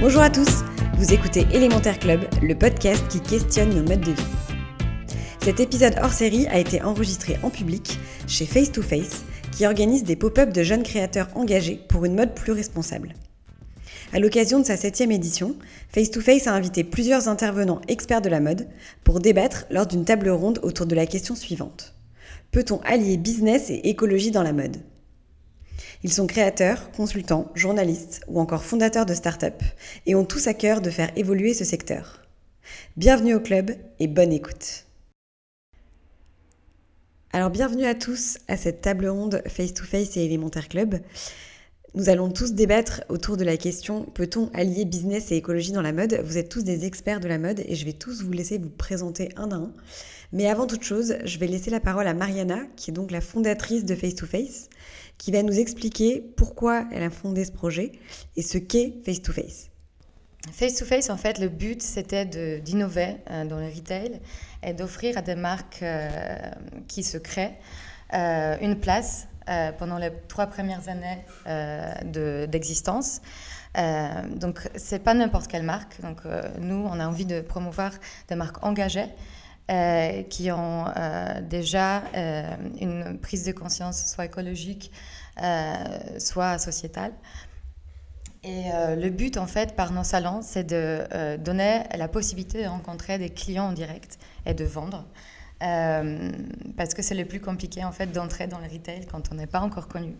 Bonjour à tous, vous écoutez Élémentaire Club, le podcast qui questionne nos modes de vie. Cet épisode hors série a été enregistré en public chez Face to Face, qui organise des pop-up de jeunes créateurs engagés pour une mode plus responsable. À l'occasion de sa septième édition, Face to Face a invité plusieurs intervenants experts de la mode pour débattre lors d'une table ronde autour de la question suivante. Peut-on allier business et écologie dans la mode? Ils sont créateurs, consultants, journalistes ou encore fondateurs de start-up et ont tous à cœur de faire évoluer ce secteur. Bienvenue au club et bonne écoute. Alors bienvenue à tous à cette table ronde Face to Face et Élémentaire Club. Nous allons tous débattre autour de la question peut-on allier business et écologie dans la mode? Vous êtes tous des experts de la mode et je vais tous vous laisser vous présenter un à un. Mais avant toute chose, je vais laisser la parole à Mariana, qui est donc la fondatrice de Face to Face, qui va nous expliquer pourquoi elle a fondé ce projet et ce qu'est Face to Face. Face to face, en fait, le but, c'était d'innover euh, dans le retail et d'offrir à des marques euh, qui se créent euh, une place pendant les trois premières années d'existence. De, donc, c'est pas n'importe quelle marque. Donc, nous, on a envie de promouvoir des marques engagées qui ont déjà une prise de conscience soit écologique, soit sociétale. Et euh, le but, en fait, par nos salons, c'est de euh, donner la possibilité de rencontrer des clients en direct et de vendre. Euh, parce que c'est le plus compliqué, en fait, d'entrer dans le retail quand on n'est pas encore connu.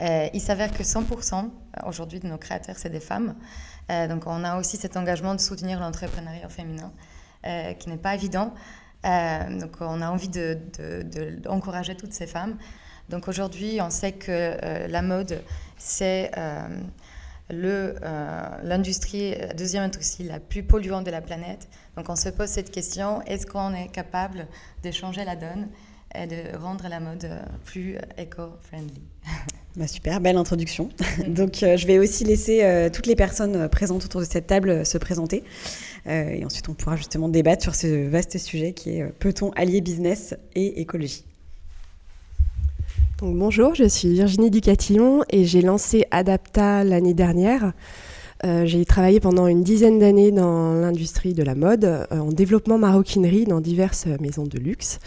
il s'avère que 100% aujourd'hui de nos créateurs, c'est des femmes. donc, on a aussi cet engagement de soutenir l'entrepreneuriat féminin, qui n'est pas évident. Donc, on a envie d'encourager de, toutes ces femmes. Donc, aujourd'hui, on sait que la mode, c'est l'industrie, la deuxième industrie la plus polluante de la planète. Donc on se pose cette question, est-ce qu'on est capable de changer la donne et de rendre la mode plus éco-friendly? bah super, belle introduction. Donc euh, je vais aussi laisser euh, toutes les personnes présentes autour de cette table se présenter. Euh, et ensuite on pourra justement débattre sur ce vaste sujet qui est peut-on allier business et écologie? Donc, bonjour, je suis Virginie Ducatillon et j'ai lancé Adapta l'année dernière. Euh, j'ai travaillé pendant une dizaine d'années dans l'industrie de la mode, euh, en développement maroquinerie dans diverses maisons de luxe.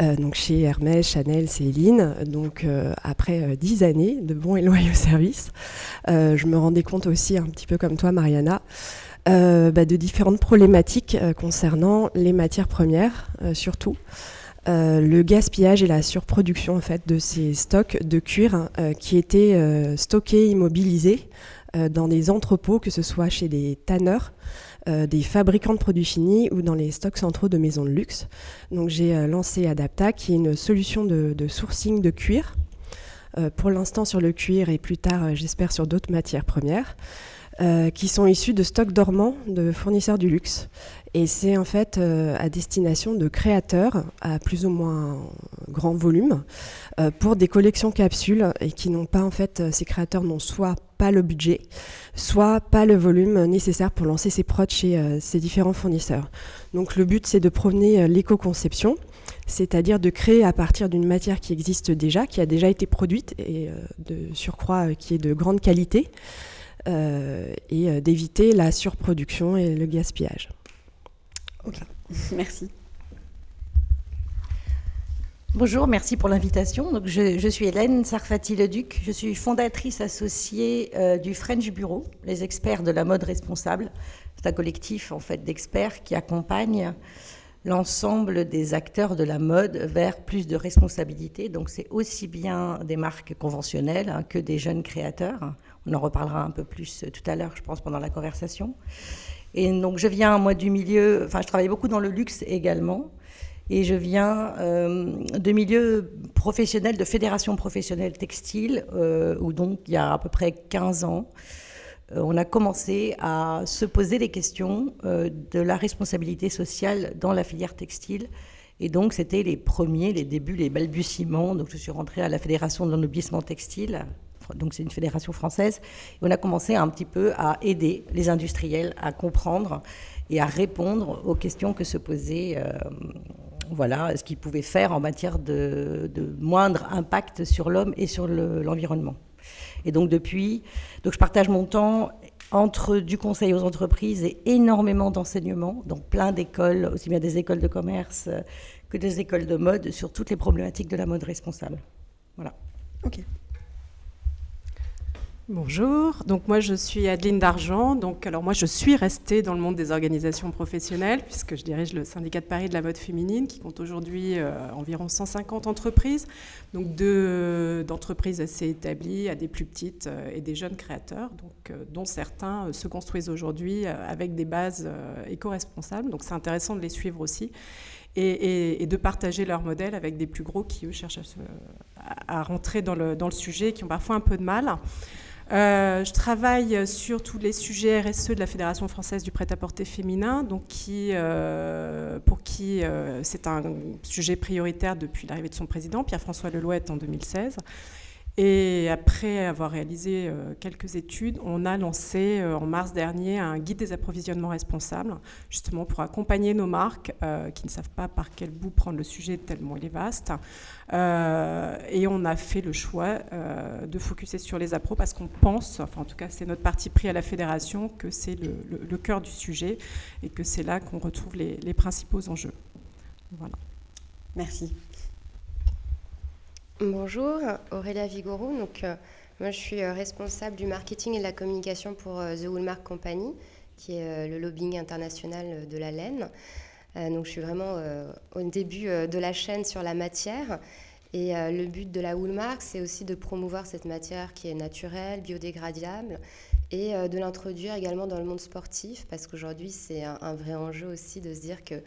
Euh, donc chez Hermès, Chanel, Céline. Donc euh, après dix années de bons et loyaux services, je me rendais compte aussi un petit peu comme toi, Mariana, bah, de différentes problématiques concernant les matières premières, surtout. Euh, le gaspillage et la surproduction en fait de ces stocks de cuir euh, qui étaient euh, stockés, immobilisés dans des entrepôts, que ce soit chez des tanneurs, des fabricants de produits finis ou dans les stocks centraux de maisons de luxe. Donc j'ai lancé Adapta, qui est une solution de, sourcing de cuir, pour l'instant sur le cuir et plus tard, j'espère, sur d'autres matières premières. Euh, qui sont issus de stocks dormants de fournisseurs du luxe. Et c'est en fait euh, à destination de créateurs à plus ou moins grand volume euh, pour des collections capsules et qui n'ont pas en fait, ces créateurs n'ont soit pas le budget, soit pas le volume nécessaire pour lancer ses prods chez ces différents fournisseurs. Donc le but c'est de promener l'éco-conception c'est-à-dire de créer à partir d'une matière qui existe déjà, qui a déjà été produite et de surcroît qui est de grande qualité, euh, et euh, d'éviter la surproduction et le gaspillage. Ok, merci. Bonjour, merci pour l'invitation. Donc, je, suis Hélène Sarfati-Leduc. Je suis fondatrice associée euh, du French Bureau, les experts de la mode responsable. C'est un collectif en fait d'experts qui accompagne l'ensemble des acteurs de la mode vers plus de responsabilité. Donc, c'est aussi bien des marques conventionnelles hein, que des jeunes créateurs. On en reparlera un peu plus tout à l'heure, je pense, pendant la conversation. Et donc, je viens, moi, du milieu, enfin, je travaille beaucoup dans le luxe également. Et je viens euh, de milieux professionnelle, de fédération professionnelle textile, où donc il y a à peu près 15 ans, on a commencé à se poser les questions de la responsabilité sociale dans la filière textile. Et donc, c'était les premiers, les débuts, les balbutiements. Donc, je suis rentrée à la Fédération de l'ennoblissement textile, donc c'est une fédération française. Et on a commencé un petit peu à aider les industriels à comprendre et à répondre aux questions que se posaient, euh, voilà, ce qu'ils pouvaient faire en matière de, moindre impact sur l'homme et sur l'environnement. et donc depuis, donc je partage mon temps entre du conseil aux entreprises et énormément d'enseignements dans plein d'écoles, aussi bien des écoles de commerce que des écoles de mode, sur toutes les problématiques de la mode responsable. Voilà. Ok. Bonjour, donc moi je suis Adeline Dargent. Donc alors moi je suis restée dans le monde des organisations professionnelles puisque je dirige le syndicat de Paris de la mode féminine qui compte aujourd'hui euh, environ 150 entreprises, donc d'entreprises assez établies à des plus petites euh, et des jeunes créateurs, donc euh, dont certains se construisent aujourd'hui avec des bases éco-responsables. Donc c'est intéressant de les suivre aussi. Et, de partager leur modèle avec des plus gros qui, eux, cherchent à, rentrer dans le, dans le, sujet, qui ont parfois un peu de mal. Euh, je travaille sur tous les sujets RSE de la Fédération française du prêt-à-porter féminin, euh, pour qui euh, c'est un sujet prioritaire depuis l'arrivée de son président, Pierre-François Lelouette, en 2016. Et après avoir réalisé euh, quelques études, on a lancé euh, en mars dernier un guide des approvisionnements responsables, justement pour accompagner nos marques euh, qui ne savent pas par quel bout prendre le sujet tellement il est vaste. et on a fait le choix de focuser sur les appros parce qu'on pense, enfin en tout cas c'est notre parti pris à la fédération, que c'est le, cœur du sujet et que c'est là qu'on retrouve les, les principaux enjeux. Voilà. Merci. Bonjour, Aurélia Vigoro. Donc, euh, moi, je suis euh, responsable du marketing et de la communication pour euh, The Woolmark Company, qui est le lobbying international de la laine. donc, je suis vraiment au début de la chaîne sur la matière. Et le but de la Woolmark, c'est aussi de promouvoir cette matière qui est naturelle, biodégradable, et de l'introduire également dans le monde sportif, parce qu'aujourd'hui, c'est un, vrai enjeu aussi de se dire que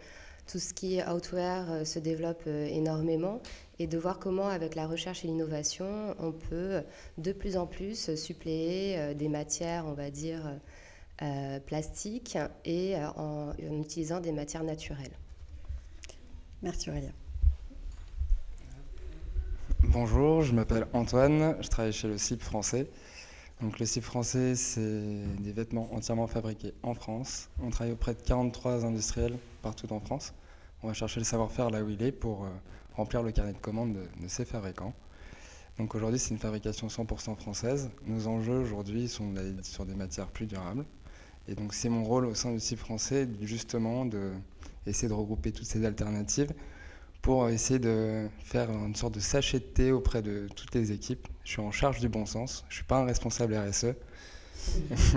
tout ce qui est outwear se développe énormément et de voir comment, avec la recherche et l'innovation, on peut de plus en plus suppléer euh, des matières, on va dire, euh, plastiques et euh, en, utilisant des matières naturelles. Merci Aurélia. Bonjour, je m'appelle Antoine, je travaille chez le CIP français. Donc le CIP français, c'est des vêtements entièrement fabriqués en France. On travaille auprès de 43 industriels partout en France. On va chercher le savoir-faire là où il est pour remplir le carnet de commandes de, ces fabricants. Donc aujourd'hui, c'est une fabrication 100% française. Nos enjeux aujourd'hui sont sur des matières plus durables. Et donc c'est mon rôle au sein du site français justement d'essayer de regrouper toutes ces alternatives pour essayer de faire une sorte de sachet de thé auprès de toutes les équipes. Je suis en charge du bon sens, je ne suis pas un responsable RSE. je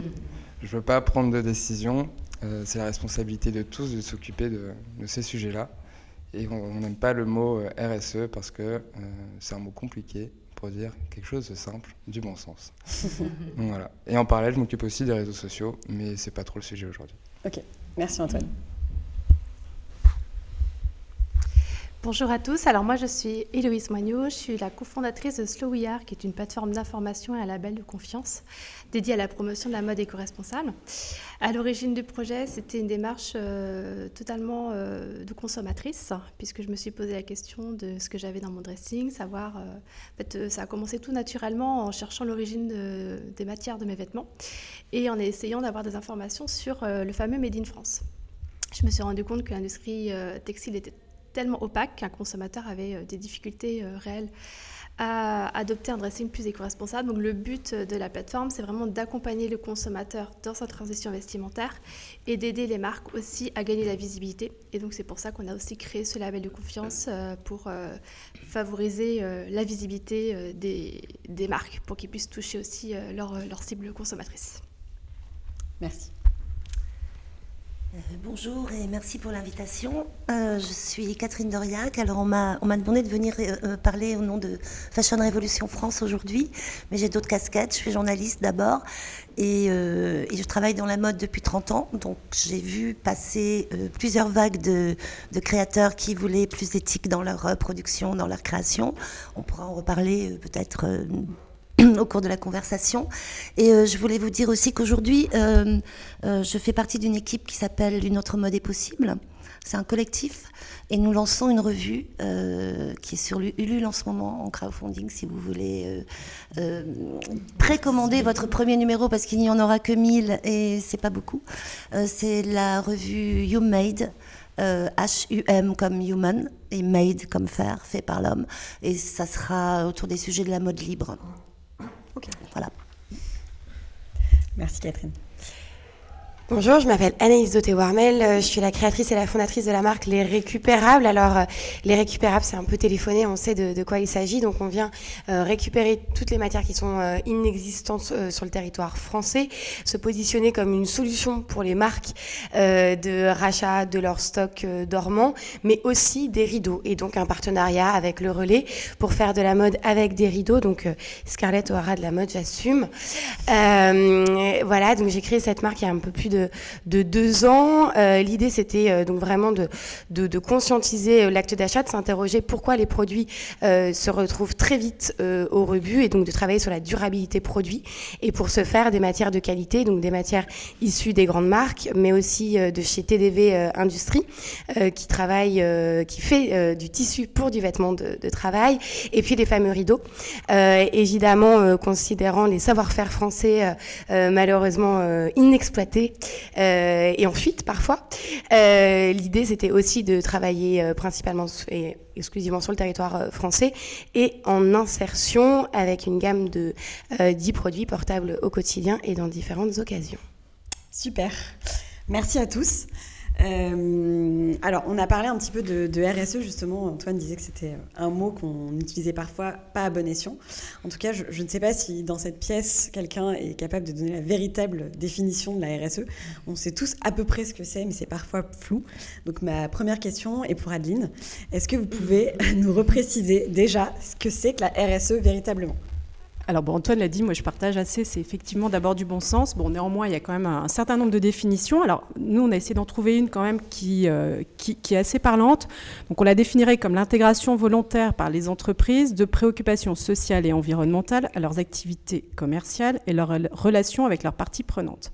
ne veux pas prendre de décision. Euh, c'est la responsabilité de tous de s'occuper de ces sujets-là. Et on n'aime pas le mot euh, RSE parce que euh, c'est un mot compliqué pour dire quelque chose de simple, du bon sens. voilà. Et en parallèle, je m'occupe aussi des réseaux sociaux, mais c'est pas trop le sujet aujourd'hui. Ok, merci Antoine. Bonjour à tous. Alors moi je suis Héloïse Moignot, je suis la cofondatrice de Slow We Are, qui est une plateforme d'information et un label de confiance dédié à la promotion de la mode éco-responsable. À l'origine du projet, c'était une démarche euh, totalement euh, de consommatrice, puisque je me suis posé la question de ce que j'avais dans mon dressing, savoir. Euh, en fait, ça a commencé tout naturellement en cherchant l'origine des matières de mes vêtements et en essayant d'avoir des informations sur le fameux Made in France. Je me suis rendu compte que l'industrie textile était tellement opaque qu'un consommateur avait euh, des difficultés euh, réelles à adopter un dressing plus éco-responsable. Donc le but de la plateforme, c'est vraiment d'accompagner le consommateur dans sa transition vestimentaire et d'aider les marques aussi à gagner la visibilité. Et donc c'est pour ça qu'on a aussi créé ce label de confiance euh, pour favoriser la visibilité des, marques, pour qu'ils puissent toucher aussi leur cible consommatrice. Merci. Bonjour et merci pour l'invitation. je suis Catherine Doriac. Alors on m'a demandé de venir parler au nom de Fashion Révolution France aujourd'hui, mais j'ai d'autres casquettes. Je suis journaliste d'abord et, je travaille dans la mode depuis 30 ans. Donc j'ai vu passer plusieurs vagues de, créateurs qui voulaient plus d'éthique dans leur production, dans leur création. On pourra en reparler peut-être au cours de la conversation. Et euh, je voulais vous dire aussi qu'aujourd'hui, euh, euh, je fais partie d'une équipe qui s'appelle Une autre mode est possible. C'est un collectif et nous lançons une revue qui est sur Ulule en ce moment en crowdfunding si vous voulez précommander votre premier numéro parce qu'il n'y en aura que 1000 et c'est pas beaucoup. c'est la revue You Made. H-U-M comme human et made comme faire, fait par l'homme. Et ça sera autour des sujets de la mode libre. Voilà. Merci Catherine. Bonjour, je m'appelle Anaïs Doté-Warmel, euh, je suis la créatrice et la fondatrice de la marque Les Récupérables. Alors, euh, Les Récupérables, c'est un peu téléphoné, on sait de, quoi il s'agit. Donc, on vient euh, récupérer toutes les matières qui sont inexistantes sur le territoire français, se positionner comme une solution pour les marques de rachat de leur stock dormant, mais aussi des rideaux. Et donc, un partenariat avec le relais pour faire de la mode avec des rideaux. Donc, Scarlett O'Hara de la mode, j'assume. voilà, donc j'ai créé cette marque il y a un peu plus de de, deux ans. Euh, l'idée, c'était euh, donc vraiment de, de, conscientiser euh, l'acte d'achat, de s'interroger pourquoi les produits se retrouvent très vite au rebut et donc de travailler sur la durabilité produit. Et pour ce faire, des matières de qualité, donc des matières issues des grandes marques, mais aussi de chez TDV Industrie, qui travaille, qui fait du tissu pour du vêtement de, travail, et puis les fameux rideaux. évidemment, considérant les savoir-faire français malheureusement inexploités euh, et ensuite, parfois, euh, l'idée c'était aussi de travailler euh, principalement et exclusivement sur le territoire français et en insertion avec une gamme de 10 produits portables au quotidien et dans différentes occasions. Super. Merci à tous. Euh, alors, on a parlé un petit peu de, RSE, justement. Antoine disait que c'était un mot qu'on utilisait parfois pas à bon escient. En tout cas, je, ne sais pas si dans cette pièce, quelqu'un est capable de donner la véritable définition de la RSE. On sait tous à peu près ce que c'est, mais c'est parfois flou. Donc, ma première question est pour Adeline. Est-ce que vous pouvez nous repréciser déjà ce que c'est que la RSE véritablement? Alors bon, Antoine l'a dit, moi je partage assez, c'est effectivement d'abord du bon sens. Bon, néanmoins, il y a quand même un, certain nombre de définitions. Alors nous, on a essayé d'en trouver une quand même qui, euh, qui, est assez parlante. Donc on la définirait comme l'intégration volontaire par les entreprises de préoccupations sociales et environnementales à leurs activités commerciales et leurs relations avec leurs parties prenantes.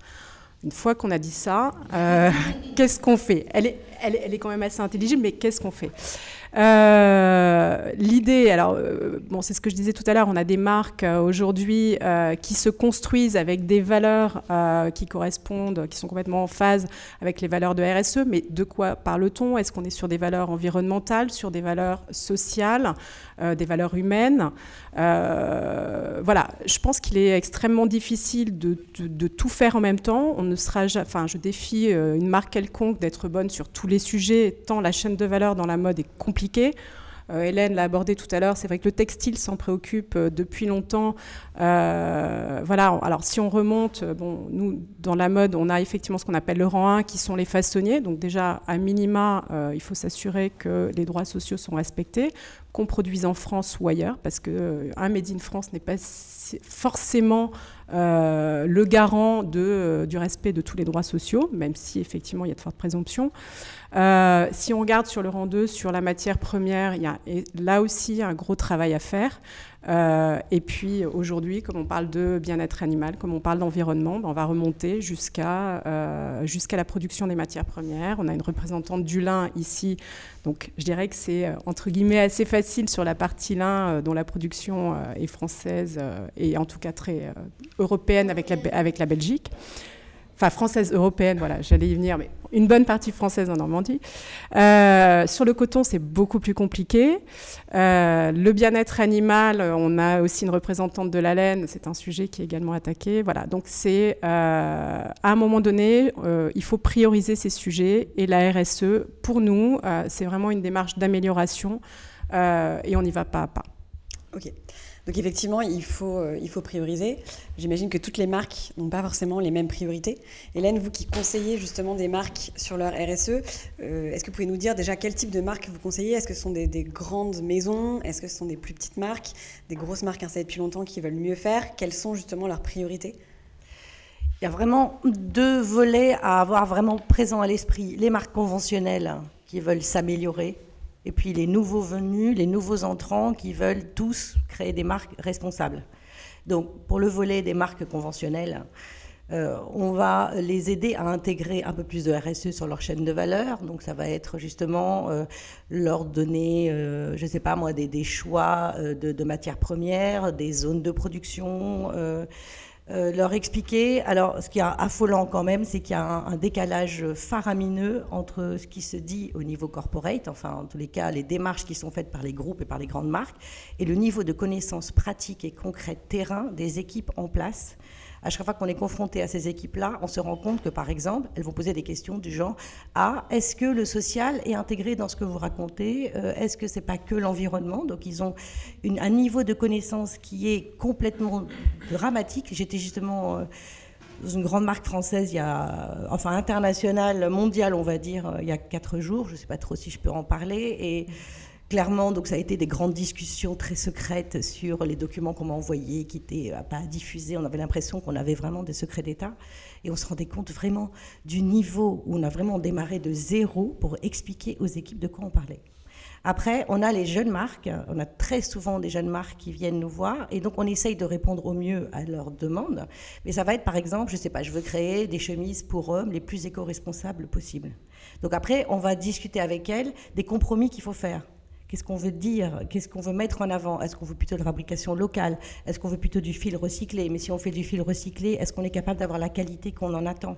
Une fois qu'on a dit ça, euh, qu'est-ce qu'on fait? Elle est, elle, elle est quand même assez intelligible, mais qu'est-ce qu'on fait? Euh, l'idée, alors, euh, bon, c'est ce que je disais tout à l'heure, on a des marques euh, aujourd'hui qui se construisent avec des valeurs qui correspondent, qui sont complètement en phase avec les valeurs de RSE, mais de quoi parle-t-on? Est-ce qu'on est sur des valeurs environnementales, sur des valeurs sociales, des valeurs humaines Voilà, je pense qu'il est extrêmement difficile de, tout faire en même temps. On ne sera, enfin, je défie une marque quelconque d'être bonne sur tous les sujets, tant la chaîne de valeur dans la mode est compliquée euh, Hélène l'a abordé tout à l'heure, c'est vrai que le textile s'en préoccupe euh, depuis longtemps. Euh, voilà, alors si on remonte, bon, nous, dans la mode, on a effectivement ce qu'on appelle le rang 1, qui sont les façonniers. Donc déjà, à minima, il faut s'assurer que les droits sociaux sont respectés, qu'on produise en France ou ailleurs, parce qu'un Made in France n'est pas forcément le garant de, du respect de tous les droits sociaux, même si effectivement il y a de fortes présomptions. Euh, si on regarde sur le rang 2, sur la matière première, il y a là aussi un gros travail à faire. Euh, et puis aujourd'hui, comme on parle de bien-être animal, comme on parle d'environnement, ben, on va remonter jusqu'à euh, jusqu'à la production des matières premières. On a une représentante du lin ici, donc je dirais que c'est entre guillemets assez facile sur la partie lin dont la production est française et en tout cas très européenne avec avec la Belgique enfin française européenne, voilà, j'allais y venir, mais une bonne partie française en Normandie. Euh, sur le coton, c'est beaucoup plus compliqué. Euh, le bien-être animal, on a aussi une représentante de la laine, c'est un sujet qui est également attaqué. Voilà, donc c'est euh, à un moment donné, il faut prioriser ces sujets et la RSE, pour nous, c'est vraiment une démarche d'amélioration et on y va pas à pas. Ok. Donc effectivement, il faut, euh, il faut prioriser. J'imagine que toutes les marques n'ont pas forcément les mêmes priorités. Hélène, vous qui conseillez justement des marques sur leur RSE, euh, est-ce que vous pouvez nous dire déjà quel type de marque vous conseillez? Est-ce que ce sont des, des grandes maisons? Est-ce que ce sont des plus petites marques? Des grosses marques installées depuis longtemps qui veulent mieux faire? Quelles sont justement leurs priorités? Il y a vraiment deux volets à avoir vraiment présent à l'esprit. Les marques conventionnelles qui veulent s'améliorer et puis les nouveaux venus, les nouveaux entrants qui veulent tous créer des marques responsables. Donc pour le volet des marques conventionnelles, euh, on va les aider à intégrer un peu plus de RSE sur leur chaîne de valeur. Donc ça va être justement euh, leur donner, euh, je ne sais pas moi, des, choix de, matières premières, des zones de production euh, leur expliquer. Alors, ce qui est affolant quand même, c'est qu'il y a un, un, décalage faramineux entre ce qui se dit au niveau corporate, enfin, en tous les cas, les démarches qui sont faites par les groupes et par les grandes marques, et le niveau de connaissances pratiques et concrètes terrain des équipes en place à chaque fois qu'on est confronté à ces équipes-là, on se rend compte que, par exemple, elles vont poser des questions du genre Ah, est-ce que le social est intégré dans ce que vous racontez euh, Est-ce que c'est pas que l'environnement? Donc, ils ont un niveau de connaissance qui est complètement dramatique. J'étais justement. Euh, dans une grande marque française, il y a, enfin internationale, mondiale, on va dire, euh, il y a quatre jours. Je ne sais pas trop si je peux en parler. Et clairement, donc ça a été des grandes discussions très secrètes sur les documents qu'on m'a envoyés, qui n'étaient euh, pas diffusés. On avait l'impression qu'on avait vraiment des secrets d'État. Et on se rendait compte vraiment du niveau où on a vraiment démarré de zéro pour expliquer aux équipes de quoi on parlait. Après, on a les jeunes marques. On a très souvent des jeunes marques qui viennent nous voir. Et donc, on essaye de répondre au mieux à leurs demandes. Mais ça va être, par exemple, je ne sais pas, je veux créer des chemises pour hommes les plus éco-responsables possibles. Donc après, on va discuter avec elles des compromis qu'il faut faire. Qu'est-ce qu'on veut dire? Qu'est-ce qu'on veut mettre en avant? Est-ce qu'on veut plutôt de la fabrication locale? Est-ce qu'on veut plutôt du fil recyclé? Mais si on fait du fil recyclé, est-ce qu'on est capable d'avoir la qualité qu'on en attend?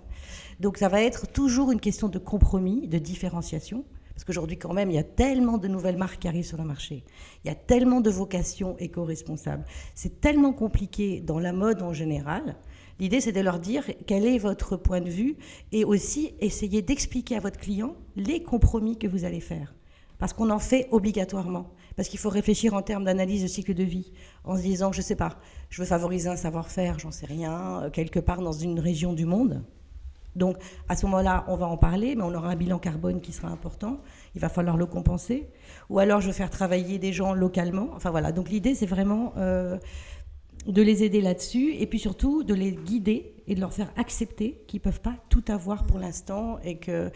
Donc ça va être toujours une question de compromis, de différenciation. Parce qu'aujourd'hui, quand même, il y a tellement de nouvelles marques qui arrivent sur le marché. Il y a tellement de vocations éco-responsables. C'est tellement compliqué dans la mode en général. L'idée, c'est de leur dire quel est votre point de vue et aussi essayer d'expliquer à votre client les compromis que vous allez faire parce qu'on en fait obligatoirement. Parce qu'il faut réfléchir en termes d'analyse de cycle de vie, en se disant, je ne sais pas, je veux favoriser un savoir-faire, j'en sais rien, euh, quelque part dans une région du monde. Donc, à ce moment-là, on va en parler, mais on aura un bilan carbone qui sera important. Il va falloir le compenser. Ou alors, je veux faire travailler des gens localement. Enfin, voilà. Donc, l'idée, c'est vraiment euh, de les aider là-dessus et puis surtout de les guider et de leur faire accepter qu'ils ne peuvent pas tout avoir pour l'instant et que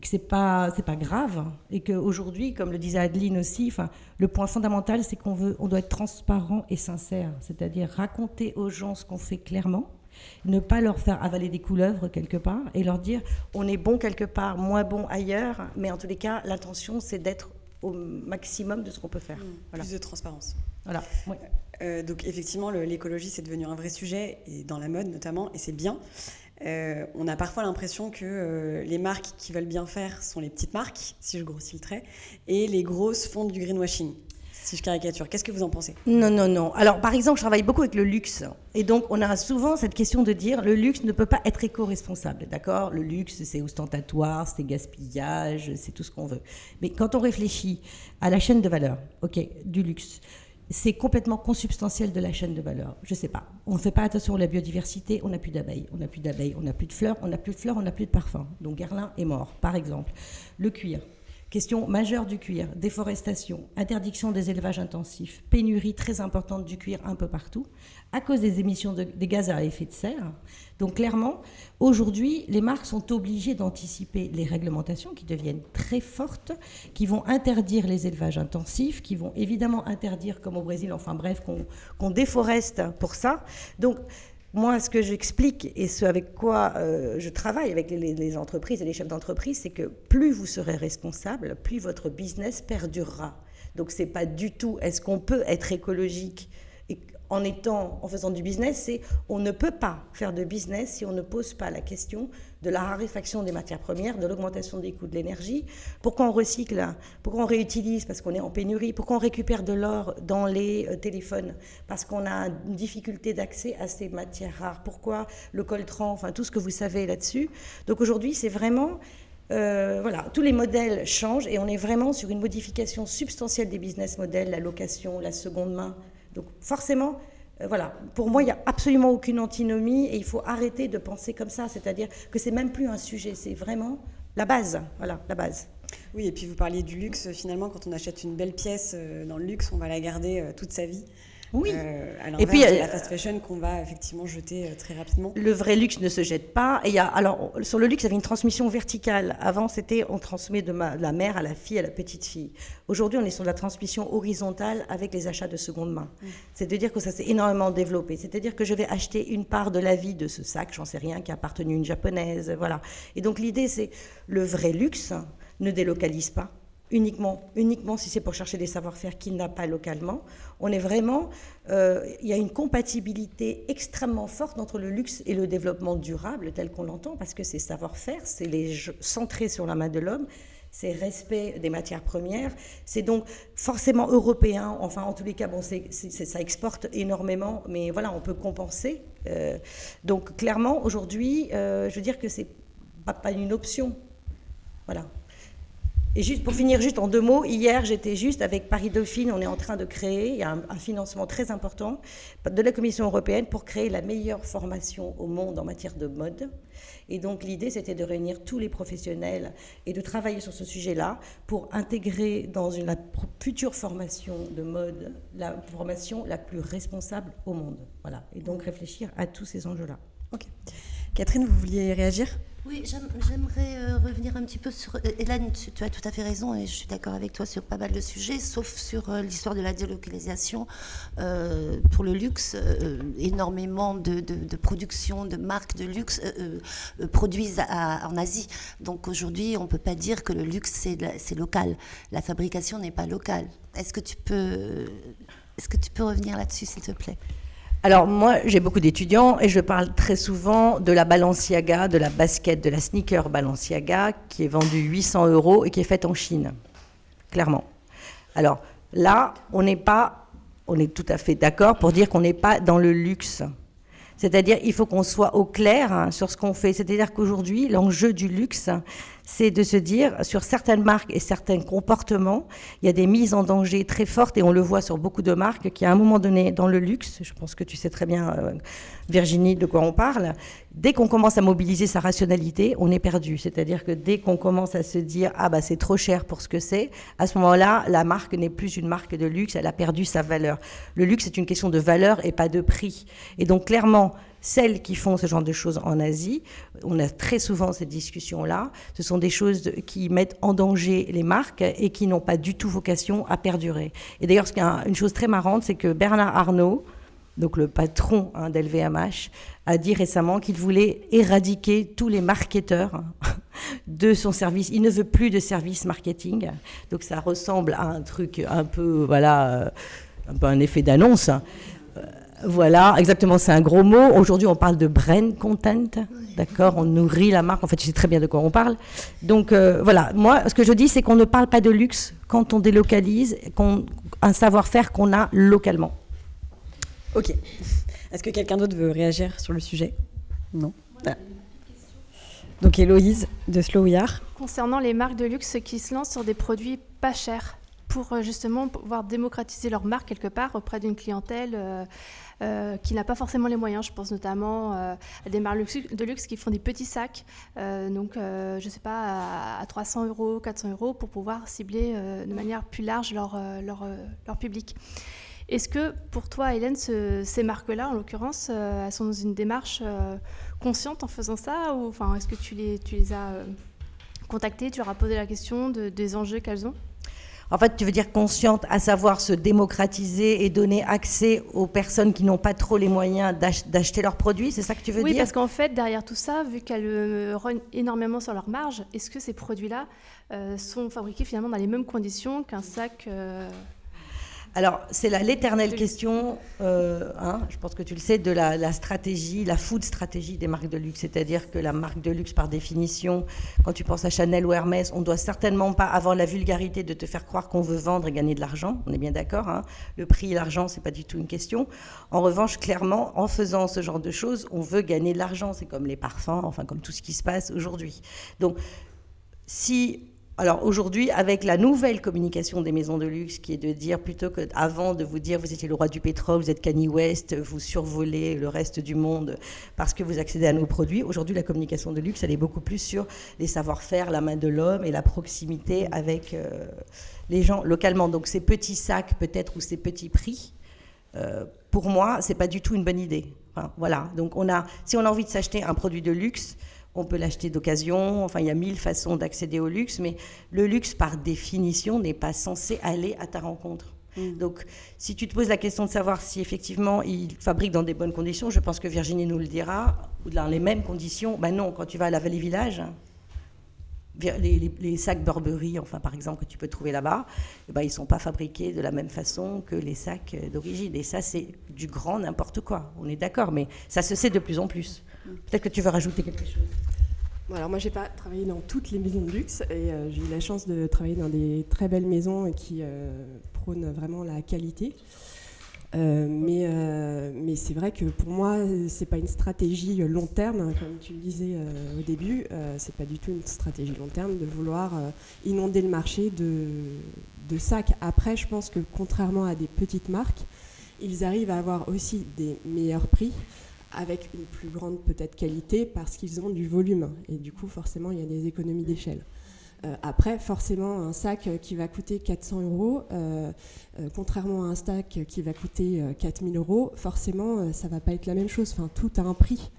et que c'est pas c'est pas grave et qu'aujourd'hui, comme le disait Adeline aussi, enfin, le point fondamental, c'est qu'on veut, on doit être transparent et sincère, c'est-à-dire raconter aux gens ce qu'on fait clairement, ne pas leur faire avaler des couleuvres quelque part et leur dire on est bon quelque part, moins bon ailleurs, mais en tous les cas, l'intention c'est d'être au maximum de ce qu'on peut faire. Mmh, voilà. Plus de transparence. Voilà. Euh, donc effectivement, l'écologie c'est devenu un vrai sujet et dans la mode notamment, et c'est bien. Euh, on a parfois l'impression que euh, les marques qui veulent bien faire sont les petites marques, si je grossis le trait, et les grosses font du greenwashing. Si je caricature, qu'est-ce que vous en pensez? Non, non, non. Alors, par exemple, je travaille beaucoup avec le luxe. Et donc, on a souvent cette question de dire le luxe ne peut pas être éco-responsable. D'accord? Le luxe, c'est ostentatoire, c'est gaspillage, c'est tout ce qu'on veut. Mais quand on réfléchit à la chaîne de valeur, OK, du luxe, c'est complètement consubstantiel de la chaîne de valeur. Je ne sais pas. On ne fait pas attention à la biodiversité, on n'a plus d'abeilles. On n'a plus d'abeilles, on n'a plus de fleurs, on n'a plus de fleurs, on n'a plus de parfum. Donc Guerlain est mort, par exemple. Le cuir. Question majeure du cuir, déforestation, interdiction des élevages intensifs, pénurie très importante du cuir un peu partout, à cause des émissions de, des gaz à effet de serre. Donc clairement, aujourd'hui, les marques sont obligées d'anticiper les réglementations qui deviennent très fortes, qui vont interdire les élevages intensifs, qui vont évidemment interdire, comme au Brésil, enfin bref, qu'on qu déforeste pour ça. Donc moi, ce que j'explique et ce avec quoi euh, je travaille avec les, les, entreprises et les chefs d'entreprise, c'est que plus vous serez responsable, plus votre business perdurera. Donc, c'est pas du tout est-ce qu'on peut être écologique en étant, en faisant du business, c'est on ne peut pas faire de business si on ne pose pas la question de la raréfaction des matières premières, de l'augmentation des coûts de l'énergie. Pourquoi on recycle Pourquoi on réutilise Parce qu'on est en pénurie. Pourquoi on récupère de l'or dans les euh, téléphones Parce qu'on a une difficulté d'accès à ces matières rares? Pourquoi le coltran Enfin, tout ce que vous savez là-dessus? Donc aujourd'hui, c'est vraiment euh, voilà, tous les modèles changent et on est vraiment sur une modification substantielle des business models, la location, la seconde main. Donc forcément, euh, voilà, pour moi, il n'y a absolument aucune antinomie et il faut arrêter de penser comme ça, c'est-à-dire que c'est même plus un sujet, c'est vraiment la base, voilà, la base. Oui, et puis vous parliez du luxe, finalement, quand on achète une belle pièce dans le luxe, on va la garder toute sa vie. Oui. Euh, et puis la fast fashion qu'on va effectivement jeter euh, très rapidement. Le vrai luxe ne se jette pas. Et y a, alors sur le luxe, il y avait une transmission verticale. Avant, c'était on transmet de, la mère à la fille à la petite fille. Aujourd'hui, on est sur la transmission horizontale avec les achats de seconde main. Mm. C'est-à-dire que ça s'est énormément développé. C'est-à-dire que je vais acheter une part de la vie de ce sac, j'en sais rien, qui a appartenu à une japonaise, voilà. Et donc l'idée, c'est le vrai luxe ne délocalise pas uniquement, uniquement si c'est pour chercher des savoir-faire qu'il n'a pas localement. On est vraiment, euh, il y a une compatibilité extrêmement forte entre le luxe et le développement durable tel qu'on l'entend, parce que ces savoir-faire, c'est les centré sur la main de l'homme, c'est respect des matières premières, c'est donc forcément européen. Enfin, en tous les cas, bon, ça exporte énormément, mais voilà, on peut compenser. Euh, donc, clairement, aujourd'hui, euh, je veux dire que c'est pas, pas une option. Voilà. Et juste pour finir, juste en deux mots, hier j'étais juste avec Paris Dauphine, on est en train de créer, il y a un, financement très important de la Commission européenne pour créer la meilleure formation au monde en matière de mode. Et donc l'idée c'était de réunir tous les professionnels et de travailler sur ce sujet-là pour intégrer dans une future formation de mode la formation la plus responsable au monde. Voilà. Et donc réfléchir à tous ces enjeux-là. Ok. Catherine, vous vouliez réagir? Oui, j'aimerais euh, revenir un petit peu sur. Euh, Hélène, tu, as tout à fait raison et je suis d'accord avec toi sur pas mal de sujets, sauf sur euh, l'histoire de la délocalisation. pour le luxe, énormément de, de, production de marques de luxe produisent en Asie. Donc aujourd'hui, on ne peut pas dire que le luxe, c'est local. La fabrication n'est pas locale. Est-ce que. Est-ce que tu peux revenir là-dessus, s'il te plaît? Alors moi, j'ai beaucoup d'étudiants et je parle très souvent de la Balenciaga, de la basket, de la sneaker Balenciaga qui est vendue 800 euros et qui est faite en Chine, clairement. Alors là, on n'est pas, on est tout à fait d'accord pour dire qu'on n'est pas dans le luxe. C'est-à-dire, il faut qu'on soit au clair sur ce qu'on fait. C'est-à-dire qu'aujourd'hui, l'enjeu du luxe, c'est de se dire, sur certaines marques et certains comportements, il y a des mises en danger très fortes, et on le voit sur beaucoup de marques, qui à un moment donné, dans le luxe, je pense que tu sais très bien, euh, Virginie, de quoi on parle, dès qu'on commence à mobiliser sa rationalité, on est perdu. C'est-à-dire que dès qu'on commence à se dire, ah bah c'est trop cher pour ce que c'est, à ce moment-là, la marque n'est plus une marque de luxe, elle a perdu sa valeur. Le luxe, c'est une question de valeur et pas de prix. Et donc, clairement, celles qui font ce genre de choses en Asie, on a très souvent cette discussion-là, ce sont des choses qui mettent en danger les marques et qui n'ont pas du tout vocation à perdurer. Et d'ailleurs, une chose très marrante, c'est que Bernard Arnault, donc le patron hein, d'LVMH, a dit récemment qu'il voulait éradiquer tous les marketeurs hein, de son service. Il ne veut plus de service marketing. Donc ça ressemble à un truc un peu, voilà, euh, un peu un effet d'annonce. Voilà, exactement, c'est un gros mot. Aujourd'hui, on parle de brain content, d'accord On nourrit la marque, en fait, tu sais très bien de quoi on parle. Donc, euh, voilà, moi, ce que je dis, c'est qu'on ne parle pas de luxe quand on délocalise un savoir-faire qu'on a localement. Ok. Est-ce que quelqu'un d'autre veut réagir sur le sujet? Non ah. Donc, Héloïse de Slow Concernant les marques de luxe qui se lancent sur des produits pas chers, pour euh, justement pouvoir démocratiser leur marque quelque part auprès d'une clientèle euh, euh, qui n'a pas forcément les moyens. Je pense notamment euh, à des marques de luxe qui font des petits sacs, euh, donc je ne sais pas, à, 300 euros, 400 euros, pour pouvoir cibler de manière plus large leur, leur, leur public. Est-ce que pour toi, Hélène, ces marques-là, en l'occurrence, elles sont dans une démarche consciente en faisant ça ou enfin, est-ce que tu les, tu les as contactées, tu leur as posé la question de, des enjeux qu'elles ont? En fait, tu veux dire consciente, à savoir se démocratiser et donner accès aux personnes qui n'ont pas trop les moyens d'acheter leurs produits, c'est ça que tu veux dire? Oui, parce qu'en fait, derrière tout ça, vu qu'elles euh, énormément sur leur marge, est-ce que ces produits-là euh, sont fabriqués finalement dans les mêmes conditions qu'un sac euh, alors, c'est l'éternelle question, euh, hein, je pense que tu le sais, de la, stratégie, la food stratégie des marques de luxe. C'est-à-dire que la marque de luxe, par définition, quand tu penses à Chanel ou Hermès, on doit certainement pas avoir la vulgarité de te faire croire qu'on veut vendre et gagner de l'argent. On est bien d'accord. Hein. Le prix et l'argent, c'est pas du tout une question. En revanche, clairement, en faisant ce genre de choses, on veut gagner de l'argent. C'est comme les parfums, enfin comme tout ce qui se passe aujourd'hui. Donc, si alors aujourd'hui, avec la nouvelle communication des maisons de luxe, qui est de dire plutôt qu'avant de vous dire vous étiez le roi du pétrole, vous êtes Kanye West, vous survolez le reste du monde parce que vous accédez à nos produits, aujourd'hui la communication de luxe, elle est beaucoup plus sur les savoir-faire, la main de l'homme et la proximité avec euh, les gens localement. Donc ces petits sacs peut-être ou ces petits prix, euh, pour moi, c'est pas du tout une bonne idée. voilà. Donc on a, si on a envie de s'acheter un produit de luxe, on peut l'acheter d'occasion, enfin il y a mille façons d'accéder au luxe, mais le luxe par définition n'est pas censé aller à ta rencontre. Mm. Donc si tu te poses la question de savoir si effectivement il fabrique dans des bonnes conditions, je pense que Virginie nous le dira, ou dans les mêmes conditions, ben non, quand tu vas à la Vallée Village, les, sacs Burberry, enfin par exemple, que tu peux trouver là-bas, eh ben, ils ne sont pas fabriqués de la même façon que les sacs d'origine. Et ça, c'est du grand n'importe quoi. On est d'accord, mais ça se sait de plus en plus. Peut-être que tu veux rajouter quelque chose. alors moi, j'ai pas travaillé dans toutes les maisons de luxe et euh, j'ai eu la chance de travailler dans des très belles maisons qui euh, prônent vraiment la qualité. Euh, mais c'est vrai que pour moi, c'est pas une stratégie long terme, hein, comme tu le disais au début. c'est pas du tout une stratégie long terme de vouloir inonder le marché de sacs. Après, je pense que contrairement à des petites marques, ils arrivent à avoir aussi des meilleurs prix avec une plus grande peut-être qualité parce qu'ils ont du volume. Et du coup, forcément, il y a des économies d'échelle. Euh, après, forcément, un sac qui va coûter 400 euros, euh, euh, contrairement à un sac qui va coûter 4000 euros, forcément, ça va pas être la même chose. Enfin, tout a un prix.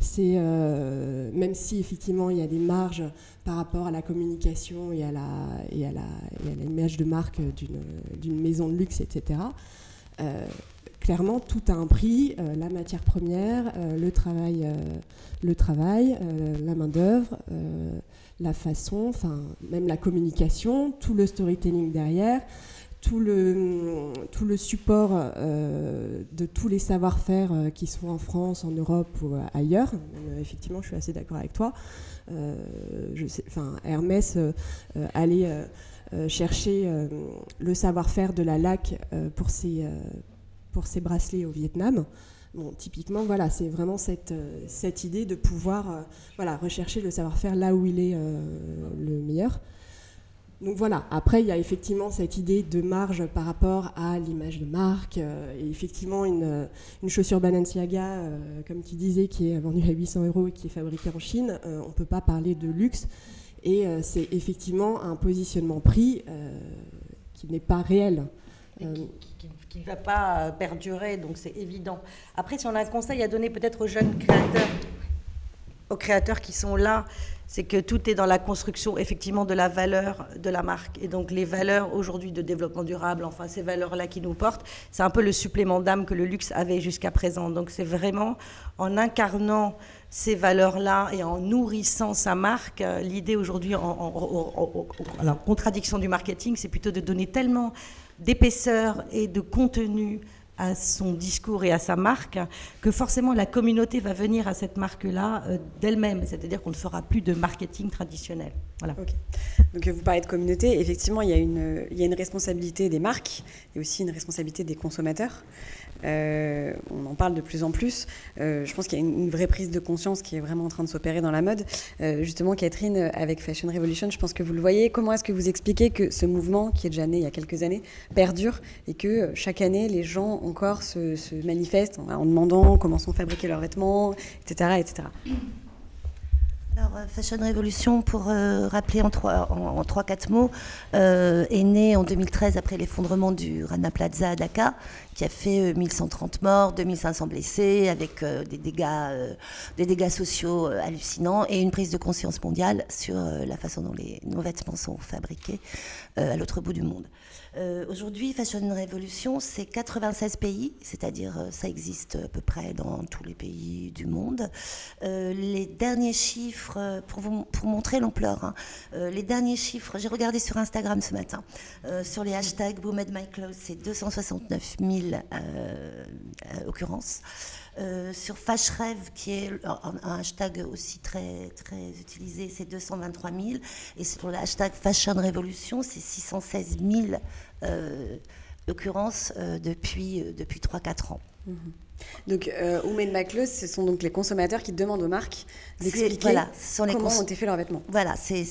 C'est même si effectivement il y a des marges par rapport à la communication et à la et à l'image de marque d'une maison de luxe, etc clairement, tout a un prix, euh, la matière première, euh, le travail, euh, la main-d'œuvre, la façon, même la communication, tout le storytelling derrière, tout le, support de tous les savoir-faire qui sont en France, en Europe ou ailleurs. effectivement, je suis assez d'accord avec toi. Hermès allait chercher le savoir-faire de la lac pour ses pour ses bracelets au Vietnam. Bon, typiquement, voilà, c'est vraiment cette, euh, cette idée de pouvoir euh, voilà, rechercher le savoir-faire là où il est euh, le meilleur. Donc voilà, après, il y a effectivement cette idée de marge par rapport à l'image de marque. et effectivement, une, une, chaussure Balenciaga, comme tu disais, qui est vendue à 800 euros et qui est fabriquée en Chine, on ne peut pas parler de luxe. Et c'est effectivement un positionnement prix qui n'est pas réel qui ne va pas perdurer, donc c'est évident. Après, si on a un conseil à donner peut-être aux jeunes créateurs, aux créateurs qui sont là, c'est que tout est dans la construction effectivement de la valeur de la marque. Et donc les valeurs aujourd'hui de développement durable, enfin ces valeurs-là qui nous portent, c'est un peu le supplément d'âme que le luxe avait jusqu'à présent. Donc c'est vraiment en incarnant ces valeurs-là et en nourrissant sa marque, euh, l'idée aujourd'hui en, en contradiction du marketing, c'est plutôt de donner tellement d'épaisseur et de contenu à son discours et à sa marque, que forcément la communauté va venir à cette marque-là euh, d'elle-même. C'est-à-dire qu'on ne fera plus de marketing traditionnel. Voilà. Donc vous parlez de communauté, effectivement, il y a une responsabilité des marques et aussi une responsabilité des consommateurs. Euh, on en parle de plus en plus. Euh, je pense qu'il y a une, vraie prise de conscience qui est vraiment en train de s'opérer dans la mode. Euh, justement, Catherine, avec Fashion Revolution, je pense que vous le voyez. Comment est-ce que vous expliquez que ce mouvement, qui est déjà né il y a quelques années, perdure et que chaque année, les gens encore se, manifestent en, demandant comment sont fabriqués leurs vêtements, etc. etc. Alors, Fashion Revolution, pour rappeler en trois, en, trois, quatre mots, est né en 2013 après l'effondrement du Rana Plaza à Dakar, qui a fait 1130 morts, 2500 blessés, avec des, dégâts, des dégâts sociaux hallucinants et une prise de conscience mondiale sur la façon dont les, nos vêtements sont fabriqués à l'autre bout du monde. Euh, aujourd'hui, Fashion Revolution, c'est 96 pays, c'est-à-dire euh, ça existe à peu près dans tous les pays du monde. Euh, les derniers chiffres, pour vous pour montrer l'ampleur, hein, les derniers chiffres, j'ai regardé sur Instagram ce matin, sur les hashtags Clothes, c'est 269 000 occurrences. Euh, sur Fashrev, qui est un, hashtag aussi très, utilisé, c'est 223 000. Et sur le hashtag Fashion Revolution, c'est 616 000 euh, occurrences euh, depuis, depuis 3-4 ans. Mhm. Donc, euh, Women ce sont donc les consommateurs qui demandent aux marques d'expliquer comment ont été faits leurs vêtements. Voilà, c'est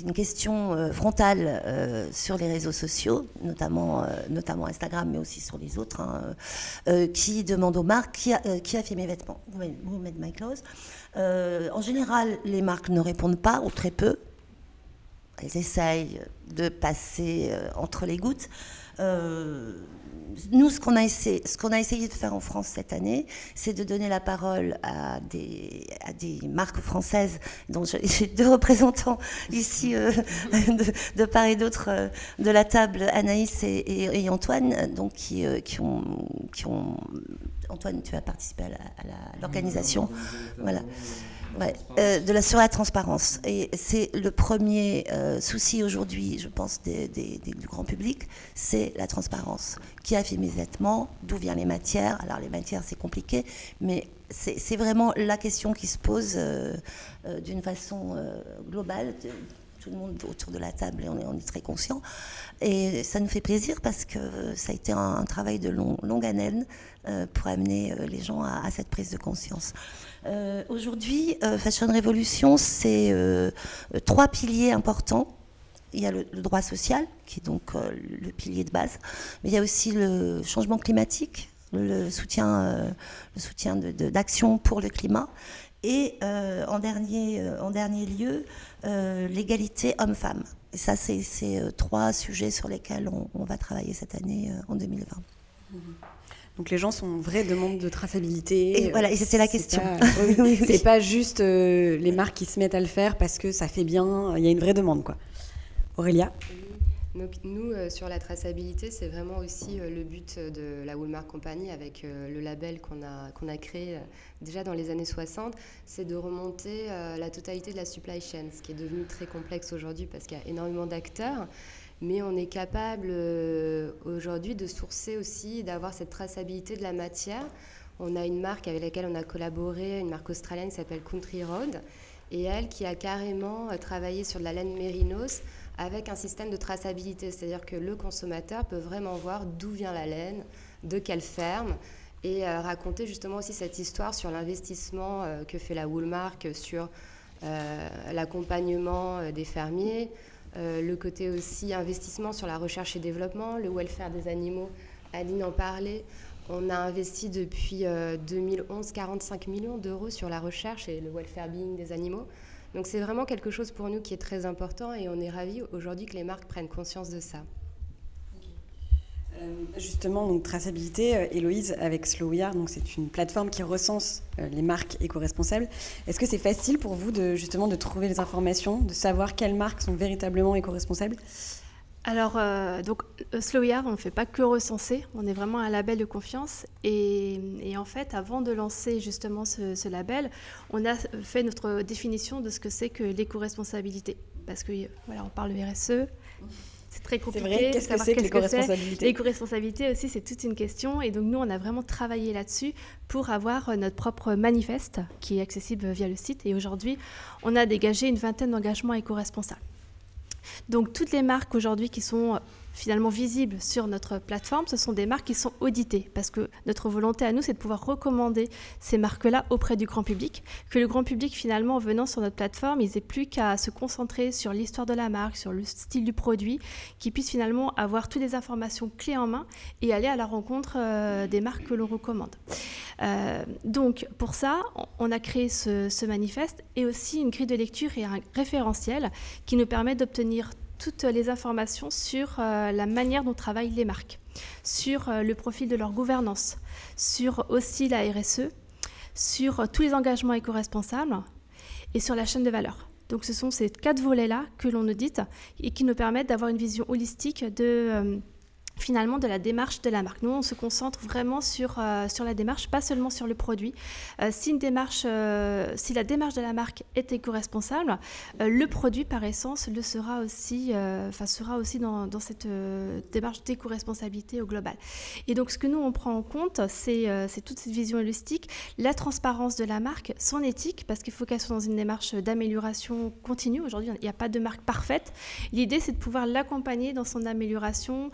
une question euh, frontale euh, sur les réseaux sociaux, notamment, euh, notamment Instagram, mais aussi sur les autres, hein, qui demandent aux marques qui a, qui a fait mes vêtements. Women My Clothes. en général, les marques ne répondent pas ou très peu. Elles essayent de passer entre les gouttes nous, ce qu'on a, essayé, ce qu'on a essayé de faire en France cette année, c'est de donner la parole à des, à des marques françaises, dont j'ai deux représentants ici euh, de, part et d'autre euh, de la table, Anaïs et, Antoine, donc qui, euh, qui, ont, qui ont... Antoine, tu as participé à l'organisation. Voilà. Euh, de la, sur la transparence. Et c'est le premier euh, souci aujourd'hui, je pense, des, du grand public, c'est la transparence. Qui a fait mes vêtements D'où viennent les matières Alors les matières, c'est compliqué, mais c'est vraiment la question qui se pose euh, d'une façon globale. Tout le monde autour de la table, et on est, on est très conscient. Et ça nous fait plaisir parce que ça a été un, travail de long, longue haleine pour amener les gens à, à cette prise de conscience. Euh, aujourd'hui, euh, Fashion Revolution, c'est euh, trois piliers importants. Il y a le, droit social, qui est donc le pilier de base, mais il y a aussi le changement climatique, le soutien, le soutien d'action pour le climat, et en, dernier, en dernier lieu, l'égalité homme-femme. Et ça, c'est trois sujets sur lesquels on, va travailler cette année en 2020. Donc les gens sont en vraie demande de traçabilité. Et voilà, et c'était la question. C'est pas juste euh, les marques qui se mettent à le faire parce que ça fait bien, il y a une vraie demande quoi. Aurélia donc nous, euh, sur la traçabilité, c'est vraiment aussi euh, le but de la Walmart Company avec le label qu'on a, qu'on a créé déjà dans les années 60, c'est de remonter la totalité de la supply chain, ce qui est devenu très complexe aujourd'hui parce qu'il y a énormément d'acteurs mais on est capable euh, aujourd'hui de sourcer aussi, d'avoir cette traçabilité de la matière. On a une marque avec laquelle on a collaboré, une marque australienne qui s'appelle Country Road, et elle qui a carrément euh, travaillé sur de la laine mérinos avec un système de traçabilité, c'est-à-dire que le consommateur peut vraiment voir d'où vient la laine, de quelle ferme, et euh, raconter justement aussi cette histoire sur l'investissement que fait la Woolmark sur l'accompagnement des fermiers, le côté aussi investissement sur la recherche et développement, le welfare des animaux, Aline en parlait. On a investi depuis 2011 euh, 45 millions d'euros sur la recherche et le welfare being des animaux. Donc c'est vraiment quelque chose pour nous qui est très important et on est ravis aujourd'hui que les marques prennent conscience de ça. Euh, justement, donc traçabilité, euh, Héloïse, avec Slow donc c'est une plateforme qui recense euh, les marques éco-responsables. Est-ce que c'est facile pour vous de justement de trouver les informations, de savoir quelles marques sont véritablement éco-responsables? Alors, donc, Slow on ne fait pas que recenser, on est vraiment un label de confiance. Et, en fait, avant de lancer justement ce, ce, label, on a fait notre définition de ce que c'est que l'éco-responsabilité. Parce que, voilà, on parle de RSE, c'est très compliqué. C'est vrai, qu'est-ce que c'est que l'éco-responsabilité L'éco-responsabilité aussi, c'est toute une question. Et donc, nous, on a vraiment travaillé là-dessus pour avoir euh, notre propre manifeste qui est accessible via le site. Et aujourd'hui, on a dégagé une vingtaine d'engagements éco-responsables. Donc, toutes les marques aujourd'hui qui sont finalement visibles sur notre plateforme, ce sont des marques qui sont auditées, parce que notre volonté à nous, c'est de pouvoir recommander ces marques-là auprès du grand public, que le grand public, finalement, en venant sur notre plateforme, ils n'aient plus qu'à se concentrer sur l'histoire de la marque, sur le style du produit, qu'ils puissent finalement avoir toutes les informations clés en main et aller à la rencontre euh, des marques que l'on recommande. Euh, donc, pour ça, on a créé ce, ce manifeste et aussi une grille de lecture et un référentiel qui nous permet d'obtenir toutes les informations sur euh, la manière dont travaillent les marques, sur euh, le profil de leur gouvernance, sur aussi la RSE, sur euh, tous les engagements éco-responsables et sur la chaîne de valeur. Donc ce sont ces quatre volets-là que l'on audite et qui nous permettent d'avoir une vision holistique de finalement de la démarche de la marque. Nous, on se concentre vraiment sur, euh, sur la démarche, pas seulement sur le produit. Euh, euh, si la démarche de la marque est éco-responsable, le produit, par essence, le sera aussi, sera aussi dans, dans cette démarche d'éco-responsabilité au global. Et donc, ce que nous, on prend en compte, c'est toute cette vision holistique, la transparence de la marque, son éthique, parce qu'il faut qu'elle soit dans une démarche d'amélioration continue. Aujourd'hui, il n'y a pas de marque parfaite. L'idée, c'est de pouvoir l'accompagner dans son amélioration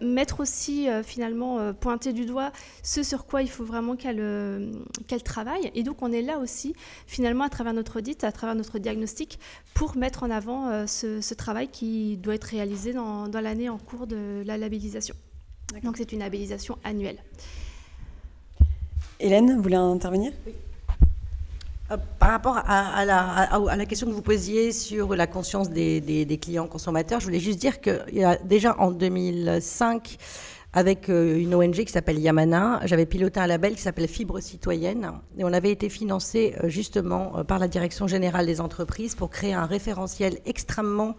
mettre aussi finalement pointer du doigt ce sur quoi il faut vraiment qu'elle qu'elle travaille. Et donc on est là aussi finalement à travers notre audit, à travers notre diagnostic, pour mettre en avant ce, travail qui doit être réalisé dans, dans l'année en cours de la labellisation. Donc c'est une labellisation annuelle. Hélène, vous voulez intervenir? Euh, par rapport à, la, question que vous posiez sur la conscience des, clients consommateurs, je voulais juste dire qu'il y a déjà en 2005, avec euh, une ONG qui s'appelle Yamana, j'avais piloté un label qui s'appelle Fibre Citoyenne, et on avait été financé euh, justement par la Direction générale des entreprises pour créer un référentiel extrêmement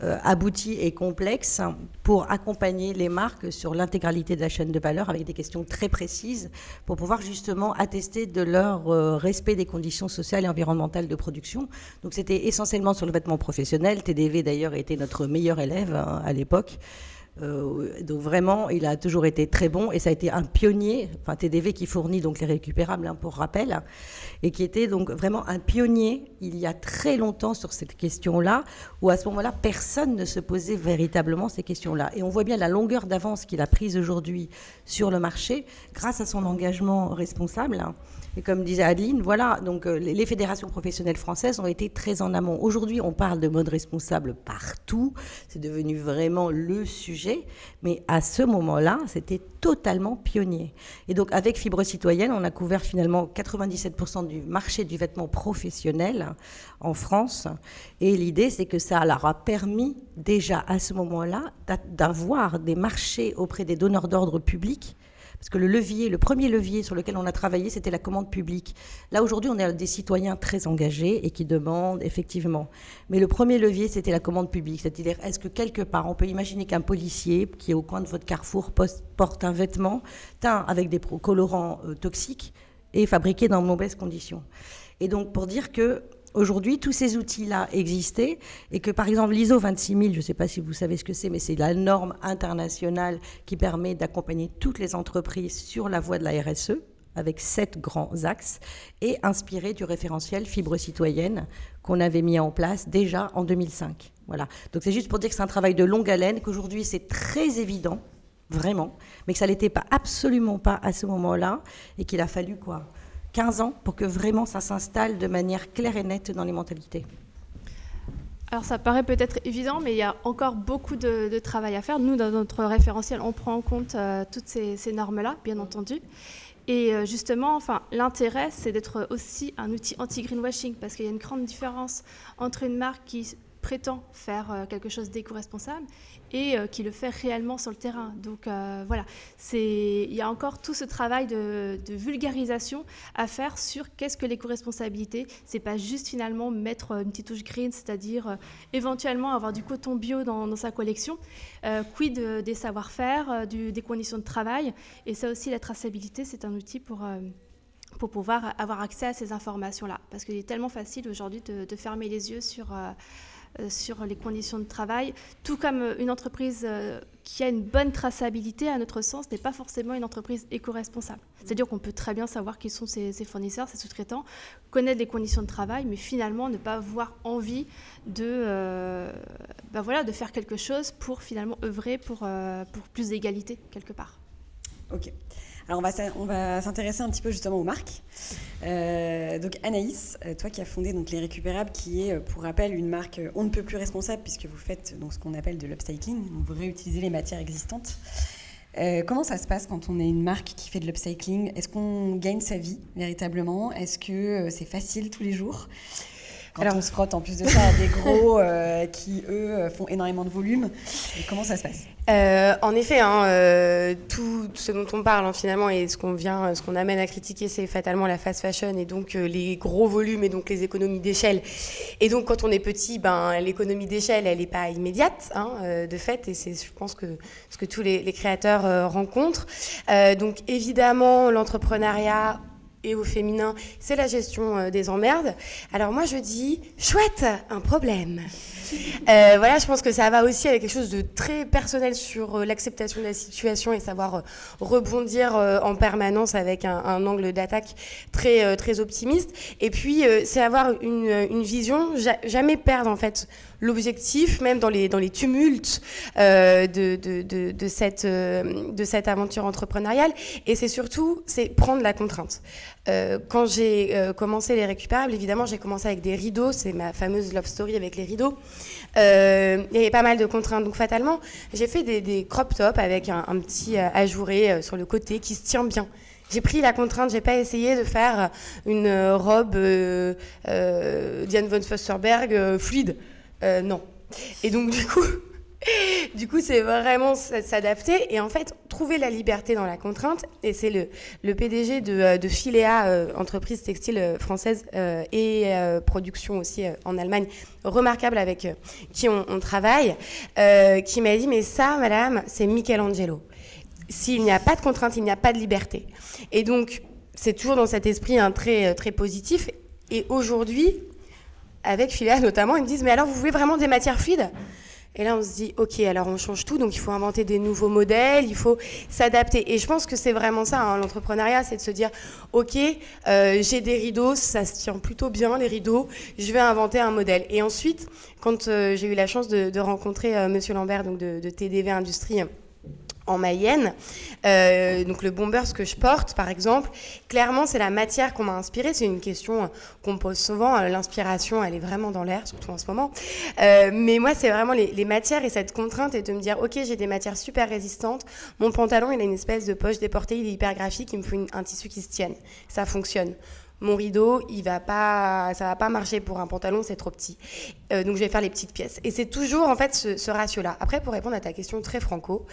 abouti et complexe pour accompagner les marques sur l'intégralité de la chaîne de valeur avec des questions très précises pour pouvoir justement attester de leur euh, respect des conditions sociales et environnementales de production. Donc c'était essentiellement sur le vêtement professionnel. TDV d'ailleurs était notre meilleur élève hein, à l'époque. Euh, donc vraiment, il a toujours été très bon et ça a été un pionnier, enfin TDV qui fournit donc les récupérables hein, pour rappel, et qui était donc vraiment un pionnier il y a très longtemps sur cette question-là, où à ce moment-là, personne ne se posait véritablement ces questions-là. Et on voit bien la longueur d'avance qu'il a prise aujourd'hui sur le marché grâce à son engagement responsable. Et comme disait Adeline, voilà, donc euh, les fédérations professionnelles françaises ont été très en amont. Aujourd'hui, on parle de mode responsable partout, c'est devenu vraiment le sujet, mais à ce moment-là, c'était totalement pionnier. Et donc, avec Fibre Citoyenne, on a couvert finalement 97% du marché du vêtement professionnel en France. Et l'idée, c'est que ça leur a permis déjà à ce moment-là d'avoir des marchés auprès des donneurs d'ordre publics parce que le levier, le premier levier sur lequel on a travaillé, c'était la commande publique. Là, aujourd'hui, on est des citoyens très engagés et qui demandent effectivement. Mais le premier levier, c'était la commande publique. C'est-à-dire, est-ce que quelque part, on peut imaginer qu'un policier qui est au coin de votre carrefour porte un vêtement teint avec des colorants euh, toxiques et fabriqué dans de mauvaises conditions? Et donc, pour dire que Aujourd'hui, tous ces outils-là existaient et que, par exemple, l'ISO 26000, je ne sais pas si vous savez ce que c'est, mais c'est la norme internationale qui permet d'accompagner toutes les entreprises sur la voie de la RSE avec sept grands axes et inspiré du référentiel fibre citoyenne qu'on avait mis en place déjà en 2005. Voilà. Donc c'est juste pour dire que c'est un travail de longue haleine, qu'aujourd'hui c'est très évident, vraiment, mais que ça l'était pas absolument pas à ce moment-là et qu'il a fallu quoi 15 ans pour que vraiment ça s'installe de manière claire et nette dans les mentalités alors ça paraît peut-être évident, mais il y a encore beaucoup de, travail à faire. Nous, dans notre référentiel, on prend en compte euh, toutes ces, normes-là, bien entendu. Et euh, justement, enfin, l'intérêt, c'est d'être aussi un outil anti-greenwashing, parce qu'il y a une grande différence entre une marque qui prétend faire euh, quelque chose d'éco-responsable et euh, qui le fait réellement sur le terrain. Donc euh, voilà, il y a encore tout ce travail de, vulgarisation à faire sur qu'est-ce que l'éco-responsabilité. C'est pas juste finalement mettre une petite touche green, c'est-à-dire éventuellement avoir du coton bio dans, sa collection. quid des savoir-faire, des conditions de travail? Et ça aussi, la traçabilité, c'est un outil pour pour pouvoir avoir accès à ces informations-là. Parce qu'il est tellement facile aujourd'hui de, fermer les yeux sur, euh, sur les conditions de travail, tout comme euh, une entreprise euh, qui a une bonne traçabilité, à notre sens, n'est pas forcément une entreprise éco-responsable. C'est-à-dire qu'on peut très bien savoir qui sont ses, fournisseurs, ses sous-traitants, connaître les conditions de travail, mais finalement ne pas avoir envie de, bah voilà, de faire quelque chose pour finalement œuvrer pour, pour plus d'égalité quelque part. Ok. Alors on va, s'intéresser un petit peu justement aux marques. Euh, donc Anaïs, euh, toi qui as fondé donc Les Récupérables, qui est euh, pour rappel une marque on ne peut plus responsable puisque vous faites donc ce qu'on appelle de l'upcycling, vous réutilisez les matières existantes. comment ça se passe quand on est une marque qui fait de l'upcycling? Est-ce qu'on gagne sa vie véritablement? Est-ce que c'est facile tous les jours? Quand Alors, on se frotte en plus de ça à des gros euh, qui, eux, euh, font énormément de volume. comment ça se passe? Euh, En effet, hein, tout ce dont on parle hein, finalement et ce qu'on vient, ce qu'on amène à critiquer, c'est fatalement la fast fashion et donc les gros volumes et donc les économies d'échelle. Et donc quand on est petit, ben, l'économie d'échelle, elle n'est pas immédiate hein, de fait et c'est, je pense, que ce que tous les, les créateurs rencontrent. donc évidemment, l'entrepreneuriat au féminin, c'est la gestion euh, des emmerdes. Alors moi je dis, chouette, un problème. Euh, voilà, je pense que ça va aussi avec quelque chose de très personnel sur euh, l'acceptation de la situation et savoir rebondir en permanence avec un, angle d'attaque très, très optimiste. Et puis, c'est avoir une, vision, jamais perdre en fait l'objectif, même dans les, dans les tumultes de, de, de, cette, de cette aventure entrepreneuriale. Et c'est surtout, c'est prendre la contrainte. Euh, quand j'ai euh, commencé les récupérables, évidemment, j'ai commencé avec des rideaux, c'est ma fameuse love story avec les rideaux. Euh, il y avait pas mal de contraintes, donc fatalement, j'ai fait des, crop tops avec un, petit ajouré sur le côté qui se tient bien. J'ai pris la contrainte, j'ai pas essayé de faire une robe Diane von Fusserberg euh, fluide. Non. Et donc du coup, du coup, c'est vraiment s'adapter et en fait trouver la liberté dans la contrainte. Et c'est le, PDG de, euh, de euh, entreprise textile euh, française et production aussi en Allemagne, remarquable avec qui on, travaille, qui m'a dit mais ça, madame, c'est Michelangelo. S'il n'y a pas de contrainte, il n'y a pas de liberté. Et donc, c'est toujours dans cet esprit hein, très, positif. Et aujourd'hui, avec Philéa notamment, ils me disent Mais alors, vous voulez vraiment des matières fluides? Et là, on se dit Ok, alors on change tout, donc il faut inventer des nouveaux modèles, il faut s'adapter. Et je pense que c'est vraiment ça, hein, l'entrepreneuriat, c'est de se dire Ok, euh, j'ai des rideaux, ça se tient plutôt bien, les rideaux, je vais inventer un modèle. Et ensuite, quand euh, j'ai eu la chance de, rencontrer euh, Monsieur Lambert, donc de, de TDV Industrie, en Mayenne. Euh, donc le bomber, ce que je porte, par exemple, clairement, c'est la matière qu'on m'a inspirée. C'est une question euh, qu'on me pose souvent. Euh, L'inspiration, elle est vraiment dans l'air, surtout en ce moment. Mais moi, c'est vraiment les, matières et cette contrainte et de me dire, ok, j'ai des matières super résistantes. Mon pantalon, il a une espèce de poche déportée, il est hyper graphique, il me faut un tissu qui se tienne. Ça fonctionne. Mon rideau, il va pas, ça va pas marcher pour un pantalon, c'est trop petit. Euh, donc je vais faire les petites pièces. Et c'est toujours en fait ce, ratio-là. Après, pour répondre à ta question très franco,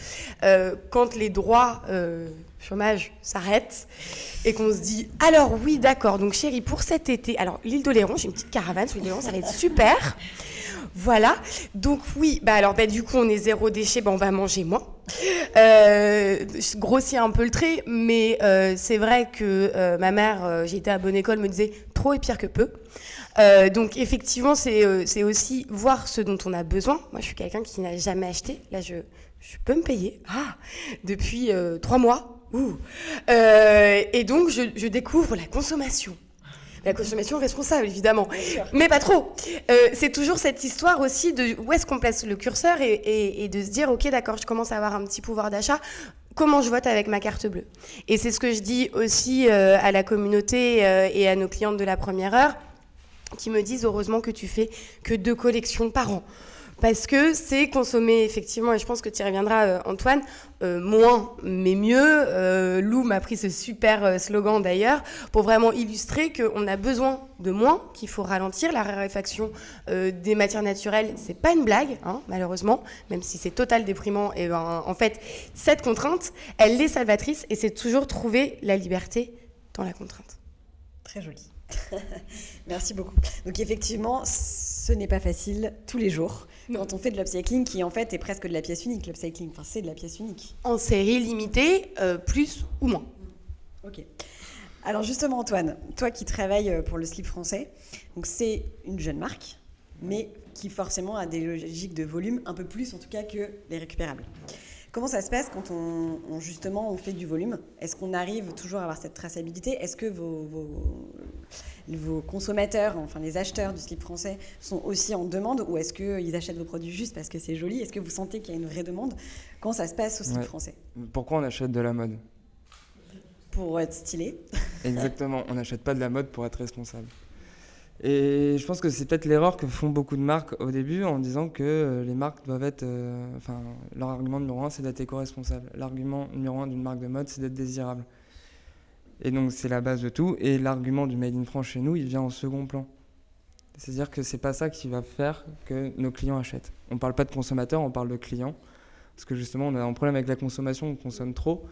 euh, quand les droits euh, chômage s'arrêtent et qu'on se dit alors oui d'accord donc chérie pour cet été alors l'île d'Oléron j'ai une petite caravane sur l'île d'Oléron ça va être super voilà donc oui bah alors bah, du coup on est zéro déchet bah, on va manger moins euh, je grossis un peu le trait mais euh, c'est vrai que euh, ma mère euh, été à bonne école me disait trop est pire que peu euh, donc effectivement, c'est euh, c'est aussi voir ce dont on a besoin. Moi, je suis quelqu'un qui n'a jamais acheté. Là, je, je peux me payer. Ah, depuis trois mois. Ouh. Et donc, je découvre la consommation. La consommation responsable, évidemment. Mais pas trop. Euh, c'est toujours cette histoire aussi de où est-ce qu'on place le curseur et, de se dire, OK, d'accord, je commence à avoir un petit pouvoir d'achat. Comment je vote avec ma carte bleue? Et c'est ce que je dis aussi euh, à la communauté euh, et à nos clientes de la première heure qui me disent heureusement que tu fais que deux collections par an. Parce que c'est consommer effectivement, et je pense que tu y reviendras euh, Antoine, euh, moins mais mieux. Euh, Lou m'a pris ce super slogan d'ailleurs pour vraiment illustrer qu'on a besoin de moins, qu'il faut ralentir. La raréfaction des matières naturelles, c'est pas une blague, hein, malheureusement, même si c'est total déprimant. Et ben, en fait, cette contrainte, elle est salvatrice et c'est toujours trouver la liberté dans la contrainte. Très joli. Merci beaucoup. Donc effectivement, ce n'est pas facile tous les jours quand on fait de l'upcycling qui en fait est presque de la pièce unique. L'upcycling, enfin c'est de la pièce unique. En série limitée, euh, plus ou moins. Ok. Alors justement Antoine, toi qui travailles euh, pour le slip français, donc c'est une jeune marque, mais qui forcément a des logiques de volume un peu plus en tout cas que les récupérables. Comment ça se passe quand on, on, justement on fait du volume? Est-ce qu'on arrive toujours à avoir cette traçabilité? Est-ce que vos, vos, vos, consommateurs, enfin les acheteurs du slip français, sont aussi en demande ou est-ce qu'ils achètent vos produits juste parce que c'est joli? Est-ce que vous sentez qu'il y a une vraie demande? Comment ça se passe au slip Ouais. français? Pourquoi on achète de la mode? Pour être stylé. Exactement, on n'achète pas de la mode pour être responsable. Et je pense que c'est peut-être l'erreur que font beaucoup de marques au début en disant que euh, les marques doivent être. euh, enfin, leur argument numéro un, c'est d'être éco-responsable. L'argument numéro un d'une marque de mode, c'est d'être désirable. Et donc, c'est la base de tout. Et l'argument du Made in France chez nous, il vient en second plan. C'est-à-dire que c'est pas ça qui va faire que nos clients achètent. On parle pas de consommateurs, on parle de clients. Parce que justement, on a un problème avec la consommation, on consomme trop.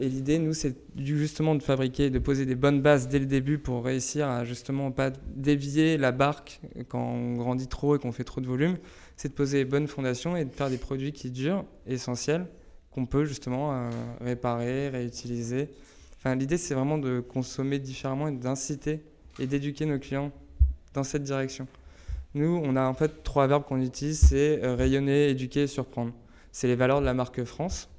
Et l'idée, nous, c'est justement de fabriquer, de poser des bonnes bases dès le début pour réussir à justement pas dévier la barque quand on grandit trop et qu'on fait trop de volume. C'est de poser les bonnes fondations et de faire des produits qui durent, essentiels, qu'on peut justement euh, réparer, réutiliser. Enfin, l'idée, c'est vraiment de consommer différemment et d'inciter et d'éduquer nos clients dans cette direction. Nous, on a en fait trois verbes qu'on utilise, c'est euh, rayonner, éduquer, surprendre. C'est les valeurs de la marque France.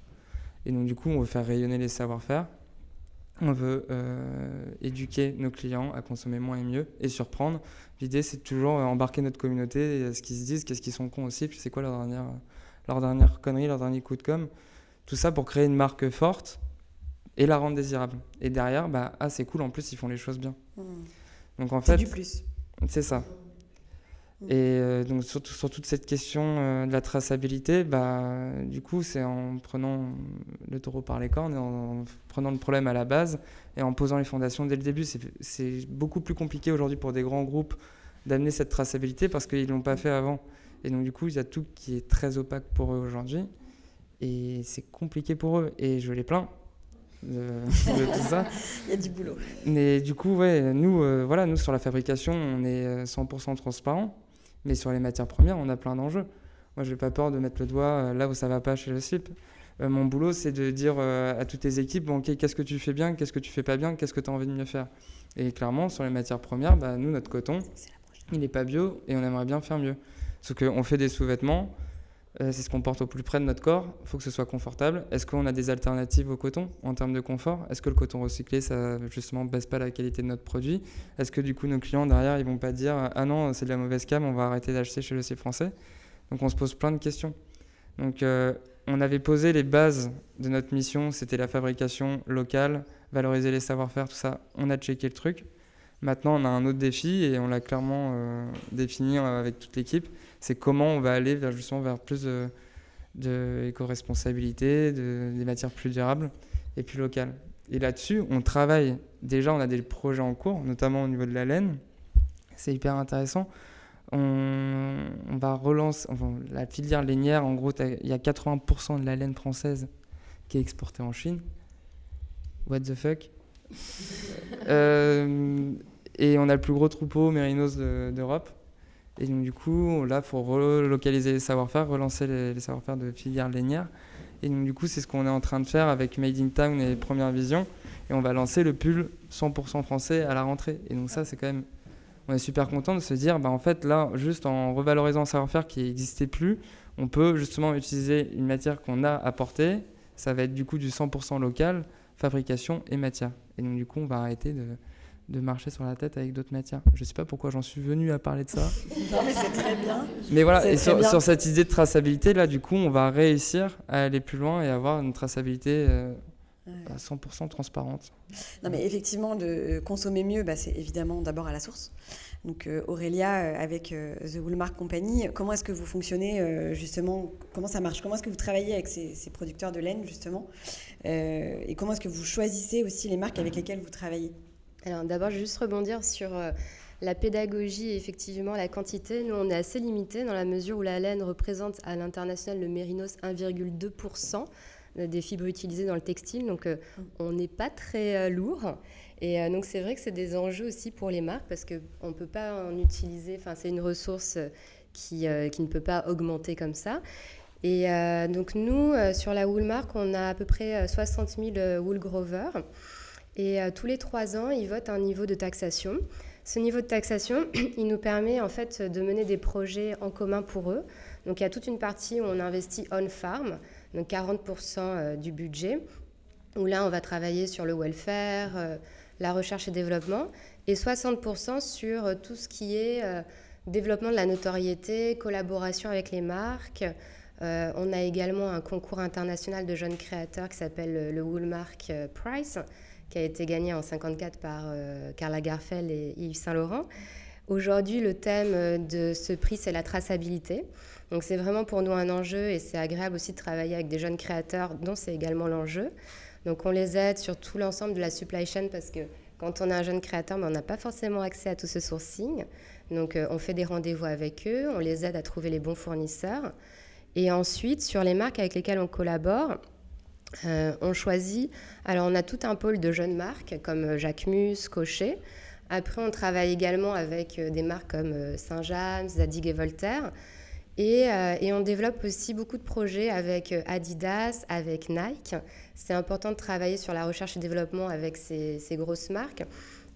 Et donc, du coup, on veut faire rayonner les savoir-faire. On veut éduquer nos clients à consommer moins et mieux et surprendre. L'idée, c'est toujours embarquer notre communauté et ce qu'ils se disent, qu'est-ce qu'ils sont cons aussi, puis c'est quoi leur dernière, leur dernière connerie, leur dernier coup de com'. Tout ça pour créer une marque forte et la rendre désirable. Et derrière, bah, ah, c'est cool, en plus, ils font les choses bien. Mmh. Donc en fait. du plus. C'est ça. Et euh, donc sur, sur, toute cette question euh, de la traçabilité, bah, du coup, c'est en prenant le taureau par les cornes, et en, prenant le problème à la base et en posant les fondations dès le début. C'est beaucoup plus compliqué aujourd'hui pour des grands groupes d'amener cette traçabilité parce qu'ils ne l'ont pas fait avant. Et donc du coup, il y a tout qui est très opaque pour eux aujourd'hui. Et c'est compliqué pour eux. Et je les plains de, tout ça. Il y a du boulot. Mais du coup, ouais, nous, euh, voilà, nous sur la fabrication, on est 100% transparent. Mais sur les matières premières, on a plein d'enjeux. Moi, je n'ai pas peur de mettre le doigt euh, là où ça va pas chez le slip. Euh, mon boulot, c'est de dire euh, à toutes tes équipes, bon, ok, qu'est-ce que tu fais bien, qu'est-ce que tu fais pas bien, qu'est-ce que tu as envie de mieux faire? Et clairement, sur les matières premières, bah, nous, notre coton, il n'est pas bio et on aimerait bien faire mieux. Sauf qu'on fait des sous-vêtements, c'est ce qu'on porte au plus près de notre corps, il faut que ce soit confortable. Est-ce qu'on a des alternatives au coton en termes de confort? Est-ce que le coton recyclé, ça justement baisse pas la qualité de notre produit? Est-ce que du coup nos clients derrière, ils vont pas dire ah non, c'est de la mauvaise cam, on va arrêter d'acheter chez le C français? Donc on se pose plein de questions. Donc euh, on avait posé les bases de notre mission, c'était la fabrication locale, valoriser les savoir-faire, tout ça. On a checké le truc. Maintenant, on a un autre défi et on l'a clairement euh, défini euh, avec toute l'équipe. C'est comment on va aller vers, justement vers plus de, de éco-responsabilité, de, des matières plus durables et plus locales. Et là-dessus, on travaille. Déjà, on a des projets en cours, notamment au niveau de la laine. C'est hyper intéressant. On, on va relancer enfin, la filière lainière. En gros, il y a 80% de la laine française qui est exportée en Chine. What the fuck? Euh, et on a le plus gros troupeau mérinos d'Europe. Et donc, du coup, là, il faut relocaliser les savoir-faire, relancer les, savoir-faire de filière lainière. Et donc, du coup, c'est ce qu'on est en train de faire avec Made in Town et Première Vision. Et on va lancer le pull 100% français à la rentrée. Et donc, ça, c'est quand même. On est super content de se dire, bah, en fait, là, juste en revalorisant un savoir-faire qui n'existait plus, on peut justement utiliser une matière qu'on a apportée. Ça va être du coup du 100% local, fabrication et matière. Et donc, du coup, on va arrêter de de marcher sur la tête avec d'autres matières. Je ne sais pas pourquoi j'en suis venu à parler de ça. non, mais c'est très bien. Mais voilà, et sur, cette idée de traçabilité, là, du coup, on va réussir à aller plus loin et avoir une traçabilité euh, à 100% transparente. Non, mais effectivement, de consommer mieux, bah, c'est évidemment d'abord à la source. Donc euh, Aurélia, euh, avec The Woolmark Company, comment est-ce que vous fonctionnez justement? Comment ça marche? Comment est-ce que vous travaillez avec ces, ces producteurs de laine justement? Et comment est-ce que vous choisissez aussi les marques avec lesquelles vous travaillez? Alors d'abord, je vais juste rebondir sur euh, la pédagogie et effectivement la quantité. Nous, on est assez limité dans la mesure où la laine représente à l'international le mérinos 1,2% des fibres utilisées dans le textile. Donc euh, on n'est pas très euh, lourd. Et donc c'est vrai que c'est des enjeux aussi pour les marques parce qu'on ne peut pas en utiliser, enfin c'est une ressource qui, qui, ne peut pas augmenter comme ça. Et donc nous, sur la Woolmark, on a à peu près 60 000 Woolgrovers. Et euh, tous les trois ans, ils votent un niveau de taxation. Ce niveau de taxation, il nous permet en fait de mener des projets en commun pour eux. Donc il y a toute une partie où on investit on-farm, donc 40% euh, du budget, où là on va travailler sur le welfare, euh, la recherche et développement, et 60% sur tout ce qui est développement de la notoriété, collaboration avec les marques. on a également un concours international de jeunes créateurs qui s'appelle le Woolmark Prize qui a été gagné en 54 par euh, Carla Garfel et Yves Saint-Laurent. Aujourd'hui, le thème euh, de ce prix, c'est la traçabilité. Donc c'est vraiment pour nous un enjeu et c'est agréable aussi de travailler avec des jeunes créateurs dont c'est également l'enjeu. Donc on les aide sur tout l'ensemble de la supply chain parce que quand on est un jeune créateur, ben, on n'a pas forcément accès à tout ce sourcing. Donc euh, on fait des rendez-vous avec eux, on les aide à trouver les bons fournisseurs. Et ensuite, sur les marques avec lesquelles on collabore, euh, on choisit, alors on a tout un pôle de jeunes marques comme euh, Jacquemus, Cochet. Après, on travaille également avec euh, des marques comme Saint-James, Zadig et Voltaire. Et, on développe aussi beaucoup de projets avec Adidas, avec Nike. C'est important de travailler sur la recherche et développement avec ces, ces grosses marques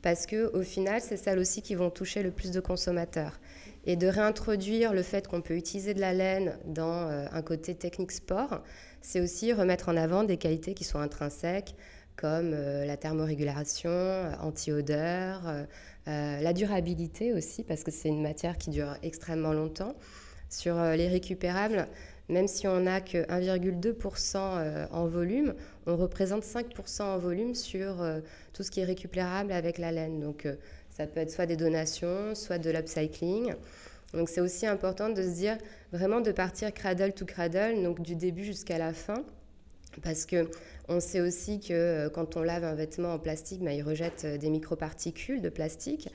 parce qu'au final, c'est celles aussi qui vont toucher le plus de consommateurs. Et de réintroduire le fait qu'on peut utiliser de la laine dans un côté technique sport, c'est aussi remettre en avant des qualités qui sont intrinsèques, comme la thermorégulation, anti-odeur, la durabilité aussi, parce que c'est une matière qui dure extrêmement longtemps. Sur les récupérables, même si on n'a que 1,2% en volume, on représente 5% en volume sur tout ce qui est récupérable avec la laine. Donc ça peut être soit des donations, soit de l'upcycling. Donc c'est aussi important de se dire vraiment de partir cradle to cradle, donc du début jusqu'à la fin, parce que on sait aussi que euh, quand on lave un vêtement en plastique, bah, il rejette euh, des microparticules de plastique.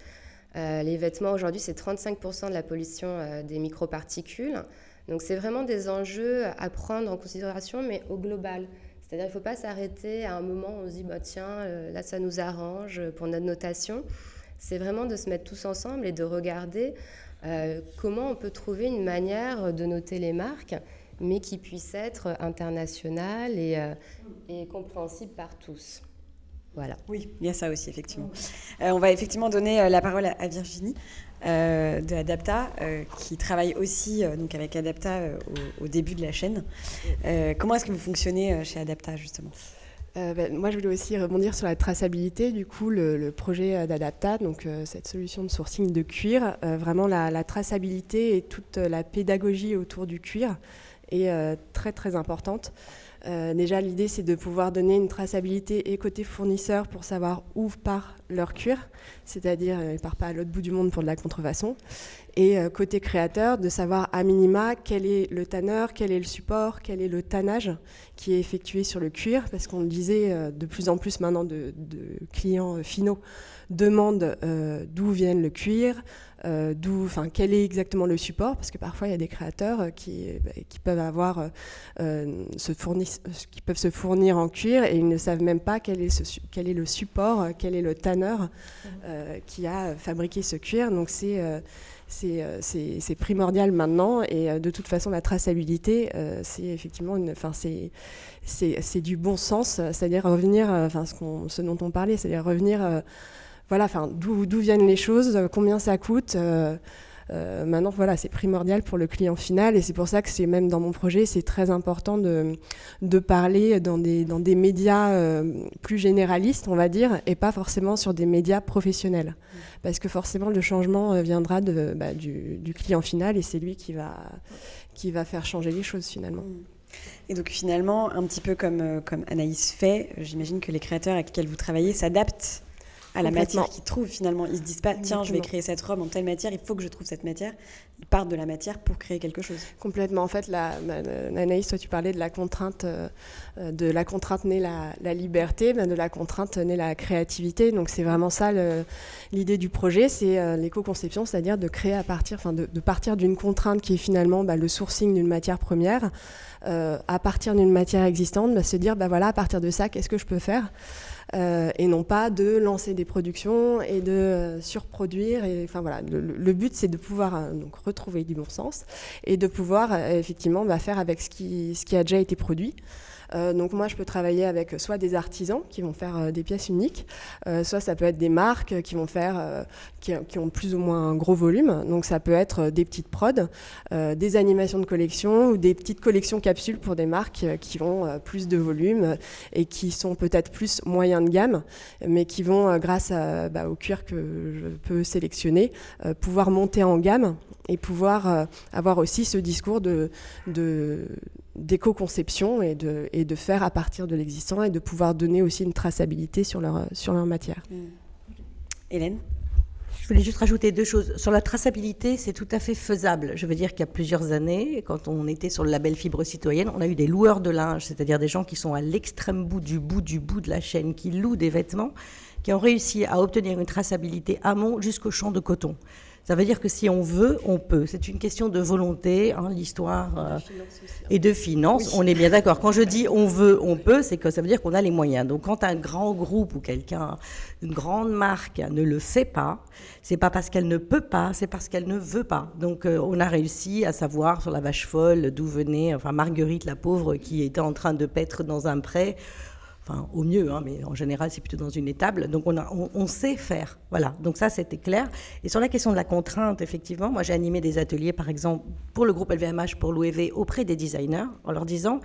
Euh, les vêtements aujourd'hui, c'est 35% de la pollution des microparticules. Donc c'est vraiment des enjeux à prendre en considération, mais au global. C'est-à-dire qu'il ne faut pas s'arrêter à un moment où on se dit, bah, tiens, là ça nous arrange pour notre notation c'est vraiment de se mettre tous ensemble et de regarder euh, comment on peut trouver une manière de noter les marques, mais qui puisse être internationale et, euh, et compréhensible par tous? Voilà. Oui, il y a ça aussi, effectivement. Euh, on va effectivement donner la parole à, Virginie de Adapta, qui travaille aussi donc avec Adapta au, au, début de la chaîne. comment est-ce que vous fonctionnez chez Adapta, justement? Euh, ben, moi, je voulais aussi rebondir sur la traçabilité. Du coup, le, projet d'Adapta, donc euh, cette solution de sourcing de cuir, euh, vraiment la, traçabilité et toute la pédagogie autour du cuir est très très importante. déjà, l'idée, c'est de pouvoir donner une traçabilité et côté fournisseur pour savoir où part leur cuir, c'est-à-dire ils ne part pas à l'autre bout du monde pour de la contrefaçon. Et côté créateur, de savoir à minima quel est le tanneur, quel est le support, quel est le tannage qui est effectué sur le cuir, parce qu'on le disait, euh, de plus en plus maintenant de, clients euh, finaux demandent euh, d'où vient le cuir, d'où, enfin, quel est exactement le support, parce que parfois il y a des créateurs qui, bah, qui peuvent avoir, se qui peuvent se fournir en cuir et ils ne savent même pas quel est, ce, quel est le support, quel est le tanneur qui a fabriqué ce cuir. Donc c'est euh, c'est primordial maintenant. Et euh, de toute façon, la traçabilité, euh, c'est effectivement une, c'est du bon sens, c'est-à-dire revenir, enfin, ce, ce, dont on parlait, c'est-à-dire revenir, voilà, enfin, d'où viennent les choses, combien ça coûte. Euh, maintenant, voilà, c'est primordial pour le client final et c'est pour ça que c'est même dans mon projet, c'est très important de, de parler dans des, dans des médias euh, plus généralistes, on va dire, et pas forcément sur des médias professionnels. Parce que forcément, le changement euh, viendra bah, du, du, client final et c'est lui qui va, qui va faire changer les choses finalement. Et donc finalement, un petit peu comme, comme Anaïs fait, j'imagine que les créateurs avec lesquels vous travaillez s'adaptent à la matière qu'ils trouvent finalement. Ils se disent pas, tiens, je vais créer cette robe en telle matière, il faut que je trouve cette matière. Ils partent de la matière pour créer quelque chose. Complètement. En fait, la, Anaïs, toi, tu parlais de la contrainte, euh, de la contrainte née la, la liberté, ben, de la contrainte née la créativité. Donc c'est vraiment ça l'idée du projet, c'est euh, l'éco-conception, c'est-à-dire de créer à partir, enfin de, partir d'une contrainte qui est finalement bah, le sourcing d'une matière première, euh, à partir d'une matière existante, bah, se dire, bah voilà, à partir de ça, qu'est-ce que je peux faire? Euh, et non pas de lancer des productions et de euh, surproduire. Et, enfin, voilà, le, but, c'est de pouvoir euh, donc, retrouver du bon sens et de pouvoir effectivement bah, faire avec ce qui, ce qui a déjà été produit. Euh, donc moi, je peux travailler avec soit des artisans qui vont faire euh, des pièces uniques, euh, soit ça peut être des marques qui vont faire, qui, ont plus ou moins un gros volume. Donc ça peut être des petites prods, des animations de collection ou des petites collections capsules pour des marques qui ont plus de volume et qui sont peut-être plus moyen de gamme, mais qui vont, grâce bah, au cuir que je peux sélectionner, pouvoir monter en gamme et pouvoir avoir aussi ce discours de, de d'éco-conception et de, faire à partir de l'existant et de pouvoir donner aussi une traçabilité sur leur, sur leur matière. Mm. Hélène? Je voulais juste rajouter deux choses. Sur la traçabilité, c'est tout à fait faisable. Je veux dire qu'il y a plusieurs années, quand on était sur le label fibre citoyenne, on a eu des loueurs de linge, c'est-à-dire des gens qui sont à l'extrême bout du bout du bout de la chaîne, qui louent des vêtements, qui ont réussi à obtenir une traçabilité amont jusqu'au champ de coton. Ça veut dire que si on veut, on peut. C'est une question de volonté, hein, l'histoire, euh, et de finances. On est bien d'accord. Quand je dis on veut, on peut, c'est que ça veut dire qu'on a les moyens. Donc quand un grand groupe ou quelqu'un, une grande marque ne le fait pas, c'est pas parce qu'elle ne peut pas, c'est parce qu'elle ne veut pas. Donc euh, on a réussi à savoir sur la vache folle d'où venait, enfin Marguerite la pauvre qui était en train de paître dans un pré au mieux, hein, mais en général c'est plutôt dans une étable. Donc on, sait faire. Voilà, donc ça c'était clair. Et sur la question de la contrainte, effectivement, moi j'ai animé des ateliers par exemple pour le groupe LVMH, pour l'OEV, auprès des designers, en leur disant,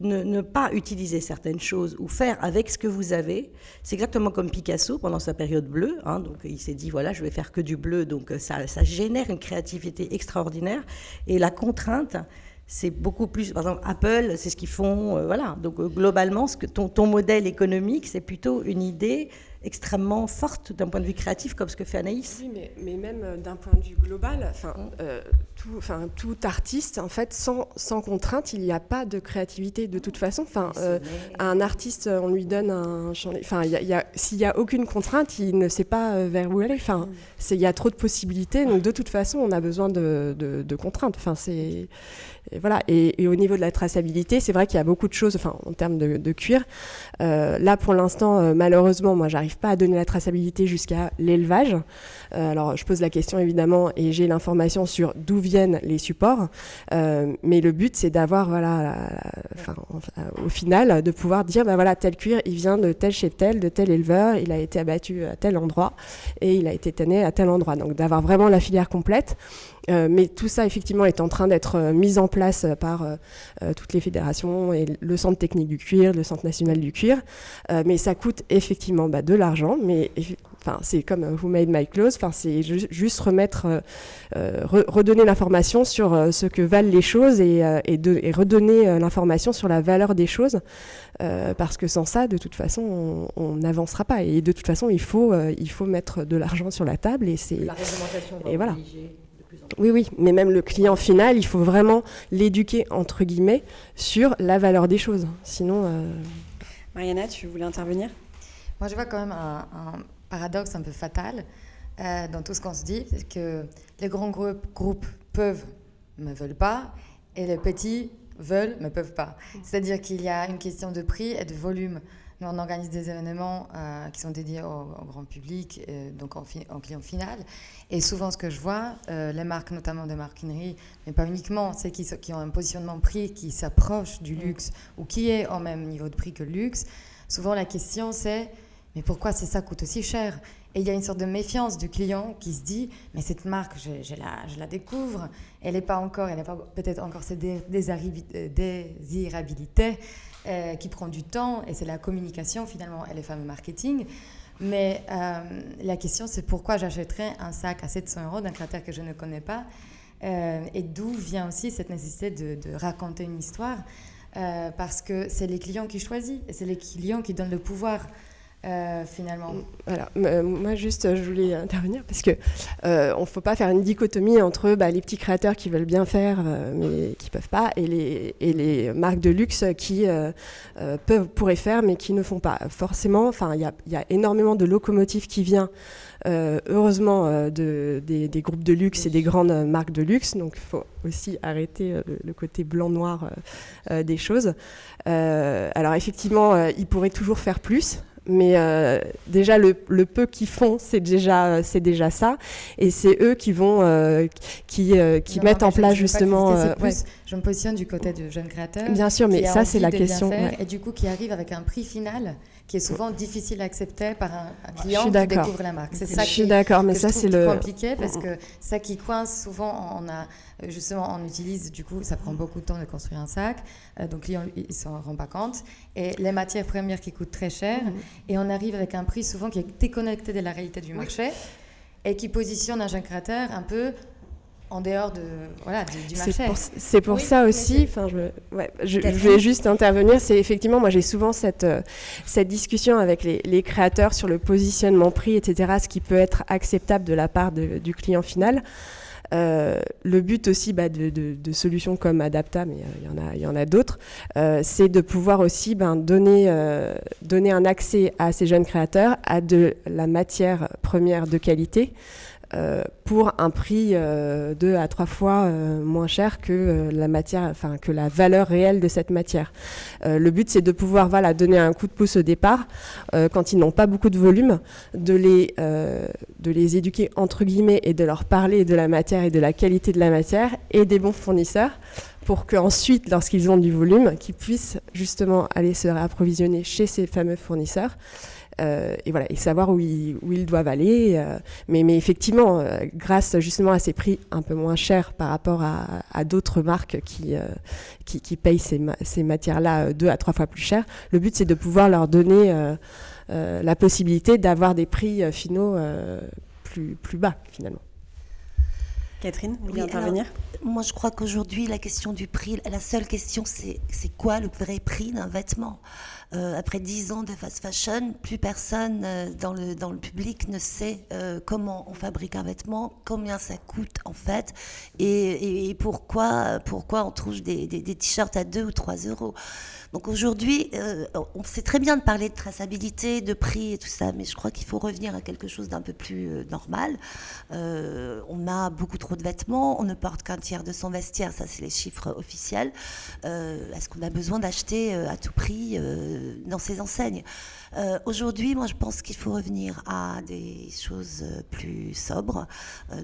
ne, pas utiliser certaines choses ou faire avec ce que vous avez, c'est exactement comme Picasso pendant sa période bleue. Hein, donc il s'est dit voilà, je vais faire que du bleu, donc ça génère une créativité extraordinaire. Et la contrainte, c'est beaucoup plus. Par exemple, Apple, c'est ce qu'ils font. Euh, voilà. Donc globalement, ce que ton, ton modèle économique, c'est plutôt une idée extrêmement forte d'un point de vue créatif, comme ce que fait Anaïs. Oui, mais, mais même euh, d'un point de vue global, enfin, mm. euh, tout, enfin, tout artiste, en fait, sans, sans contrainte, il n'y a pas de créativité de toute façon. Enfin, euh, un artiste, on lui donne un Enfin, s'il n'y a aucune contrainte, il ne sait pas vers où aller. Enfin, mm. il y a trop de possibilités. Donc, de toute façon, on a besoin de, de, contraintes. Enfin, c'est et voilà. Et, au niveau de la traçabilité, c'est vrai qu'il y a beaucoup de choses, enfin, en termes de, de cuir. là, pour l'instant, malheureusement, moi, j'arrive pas à donner la traçabilité jusqu'à l'élevage. Euh, alors, je pose la question évidemment et j'ai l'information sur d'où viennent les supports, euh, mais le but c'est d'avoir, voilà, au final, de pouvoir dire, bah voilà, tel cuir, il vient de tel chez tel, de tel éleveur, il a été abattu à tel endroit et il a été tanné à tel endroit. Donc, d'avoir vraiment la filière complète. Euh, mais tout ça, effectivement, est en train d'être mis en place par toutes les fédérations et le Centre technique du cuir, le Centre national du cuir. mais ça coûte effectivement bah, de l'argent, mais Enfin, c'est comme euh, Who Made My Clothes. Enfin, c'est juste remettre, euh, euh, redonner l'information sur ce que valent les choses et, et, redonner l'information sur la valeur des choses. parce que sans ça, de toute façon, on n'avancera pas. Et de toute façon, il faut, il faut mettre de l'argent sur la table. Et c'est. La réglementation et voilà. Oui, oui, mais même le client final, il faut vraiment l'éduquer, entre guillemets, sur la valeur des choses. Sinon. Mariana, tu voulais intervenir? Moi, je vois quand même un, paradoxe un peu fatal euh, dans tout ce qu'on se dit, c'est que les grands groupes, groupes peuvent, ne veulent pas, et les petits veulent, ne peuvent pas. C'est-à-dire qu'il y a une question de prix et de volume. Nous, on organise des événements euh, qui sont dédiés au, grand public, euh, donc en, client final. Et souvent, ce que je vois, les marques, notamment des marquineries, mais pas uniquement, c'est qui, qui ont un positionnement prix qui s'approche du luxe ou qui est au même niveau de prix que le luxe. Souvent, la question, c'est mais pourquoi c'est ça coûte aussi cher? Et il y a une sorte de méfiance du client qui se dit, mais cette marque, je, la, je la, découvre, elle n'est pas encore, elle n'a pas peut-être encore cette désirabilité euh, qui prend du temps, et c'est la communication finalement et les fameux marketing. Mais euh, la question, c'est pourquoi j'achèterais un sac à 700 euros d'un créateur que je ne connais pas? Euh, Et d'où vient aussi cette nécessité de raconter une histoire? Parce que c'est les clients qui choisissent, et c'est les clients qui donnent le pouvoir euh, finalement euh, moi juste je voulais intervenir parce que euh, on faut pas faire une dichotomie entre bah, les petits créateurs qui veulent bien faire mais qui peuvent pas et les, marques de luxe qui peuvent pourraient faire mais qui ne font pas. Forcément, il y a, énormément de locomotives qui viennent heureusement de, des, des, groupes de luxe et des grandes marques de luxe donc il faut aussi arrêter le, côté blanc-noir des choses. alors effectivement, ils pourraient toujours faire plus mais euh, déjà le, peu qu'ils font, c'est déjà c'est déjà ça, et c'est eux qui vont euh, qui euh, qui mettent en place justement. Je me positionne du côté de jeunes créateurs. Bien sûr, mais ça c'est la question. Et du coup, qui arrive avec un prix final qui est souvent difficile à accepter par un, client qui découvre la marque. C'est ça je suis d'accord, mais ça c'est le compliqué parce que ça qui coince souvent, on a justement on utilise du coup, ça prend beaucoup de temps de construire un sac, donc le client il s'en rend pas compte et les matières premières qui coûtent très cher mhm. et on arrive avec un prix souvent qui est déconnecté de la réalité du marché et qui positionne un jeune créateur un peu en dehors de, voilà, du, marché. C'est pour, ça aussi, enfin, je, ouais, je, vais juste intervenir, c'est effectivement, moi j'ai souvent cette, euh, cette discussion avec les, les, créateurs sur le positionnement prix, etc., ce qui peut être acceptable de la part du client final. Euh, le but aussi bah, de, solutions comme Adapta, mais euh, il y en a, d'autres, c'est de pouvoir aussi ben, donner un accès à ces jeunes créateurs à de la matière première de qualité. Euh, pour un prix euh, deux à trois fois euh, moins cher que la matière, enfin que la valeur réelle de cette matière. le but c'est de pouvoir voilà donner un coup de pouce au départ quand ils n'ont pas beaucoup de volume, de les de les éduquer entre guillemets et de leur parler de la matière et de la qualité de la matière et des bons fournisseurs pour qu'ensuite, lorsqu'ils ont du volume, qu'ils puissent justement aller se réapprovisionner chez ces fameux fournisseurs et voilà, et savoir où ils, où ils doivent aller. mais, mais effectivement, grâce justement à ces prix un peu moins chers par rapport à, à d'autres marques qui, qui, qui, payent ces, ces matières-là deux à trois fois plus cher, le but c'est de pouvoir leur donner la possibilité d'avoir des prix finaux plus, plus bas finalement. Catherine, vous voulez intervenir? Moi, je crois qu'aujourd'hui, la question du prix, la seule question, c'est quoi le vrai prix d'un vêtement? Euh, Après dix ans de fast fashion, plus personne euh, dans, le, dans le public ne sait euh, comment on fabrique un vêtement, combien ça coûte en fait, et, pourquoi, pourquoi on trouve des, des, des t-shirts à 2 ou 3 euros. Donc aujourd'hui, euh, on sait très bien de parler de traçabilité, de prix et tout ça, mais je crois qu'il faut revenir à quelque chose d'un peu plus euh, normal. Euh, on a beaucoup trop de vêtements, on ne porte qu'un tiers de son vestiaire, ça c'est les chiffres officiels. Est-ce qu'on a besoin d'acheter à tout prix dans ces enseignes? Aujourd'hui, moi, je pense qu'il faut revenir à des choses plus sobres.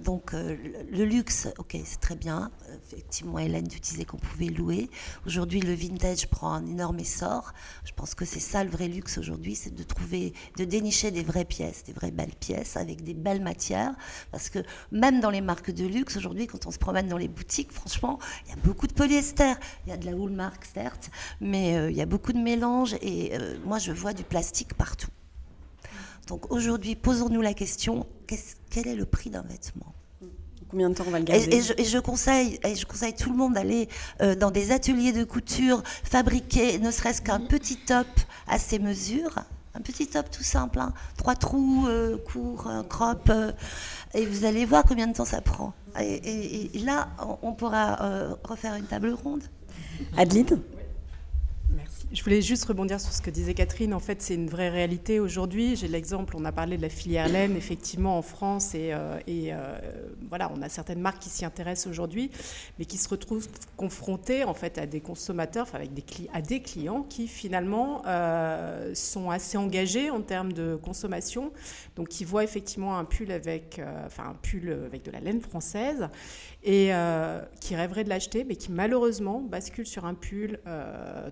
Donc, le luxe, ok, c'est très bien. Effectivement, Hélène, tu disais qu'on pouvait louer. Aujourd'hui, le vintage prend un énorme essor. Je pense que c'est ça le vrai luxe aujourd'hui, c'est de trouver, de dénicher des vraies pièces, des vraies belles pièces avec des belles matières. Parce que même dans les marques de luxe, aujourd'hui, quand on se promène dans les boutiques, franchement, il y a beaucoup de polyester. Il y a de la Woolmark, certes, mais il y a beaucoup de mélanges. Et moi, je vois du plastique partout. Donc aujourd'hui, posons-nous la question quel est le prix d'un vêtement? Combien de temps on va le garder et, je, conseille, et je conseille tout le monde d'aller euh, dans des ateliers de couture, fabriquer ne serait-ce qu'un petit top à ses mesures. Un petit top tout simple, hein. trois trous, euh, court, un crop, euh, et vous allez voir combien de temps ça prend. Et, là, on, on pourra refaire une table ronde. Adeline? Je voulais juste rebondir sur ce que disait Catherine. En fait, c'est une vraie réalité aujourd'hui. J'ai l'exemple, on a parlé de la filière laine, effectivement, en France. Et, euh, euh, voilà, on a certaines marques qui s'y intéressent aujourd'hui, mais qui se retrouvent confrontées, en fait, à des consommateurs, enfin, avec des à des clients qui, finalement, euh, sont assez engagés en termes de consommation. Donc, qui voient effectivement un pull avec, enfin, un pull avec de la laine française et qui rêveraient de l'acheter, mais qui, malheureusement, basculent sur un pull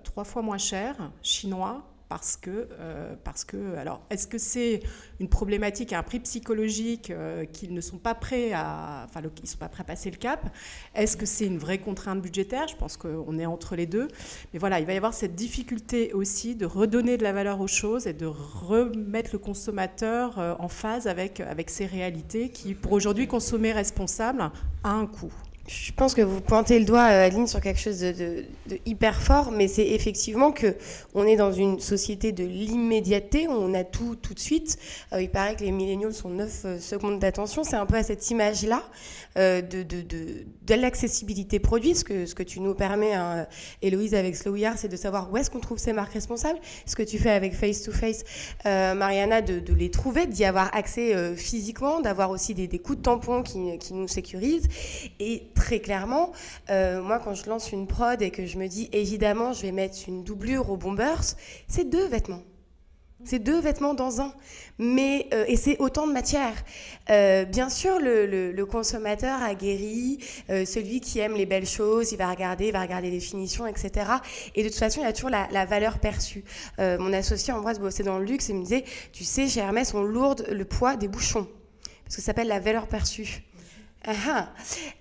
trois fois moins cher, chinois, parce que, euh, parce que alors, est-ce que c'est une problématique à un prix psychologique euh, qu'ils ne sont pas prêts à, enfin, sont pas prêts à passer le cap? Est-ce que c'est une vraie contrainte budgétaire? Je pense qu'on est entre les deux. Mais voilà, il va y avoir cette difficulté aussi de redonner de la valeur aux choses et de remettre le consommateur euh, en phase avec, avec ses réalités qui, pour aujourd'hui, consommer responsable a un coût. Je pense que vous pointez le doigt, euh, Adeline, sur quelque chose de, hyper fort, mais c'est effectivement que on est dans une société de l'immédiateté, on a tout tout de suite. Euh, il paraît que les milléniaux sont 9 euh, secondes d'attention. C'est un peu à cette image-là de, de, de, l'accessibilité produit, ce que, ce que tu nous permets, hein, Héloïse, avec Slow c'est de savoir où est-ce qu'on trouve ces marques responsables. Ce que tu fais avec Face to Face, Mariana, de, les trouver, d'y avoir accès physiquement, d'avoir aussi des, des, coups de tampon qui, qui nous sécurisent. Et très clairement, euh, moi, quand je lance une prod et que je me dis, évidemment, je vais mettre une doublure au bombers, c'est deux vêtements. C'est deux vêtements dans un. Mais, euh, et c'est autant de matière. Euh, bien sûr, le, consommateur aguerri, celui qui aime les belles choses, il va regarder, il va regarder les finitions, etc. Et de toute façon, il a toujours la, valeur perçue. mon associé Ambroise bossait dans le luxe et me disait, tu sais, chez Hermès, on lourde le poids des bouchons. Parce que ça s'appelle la valeur perçue. Ah, ah.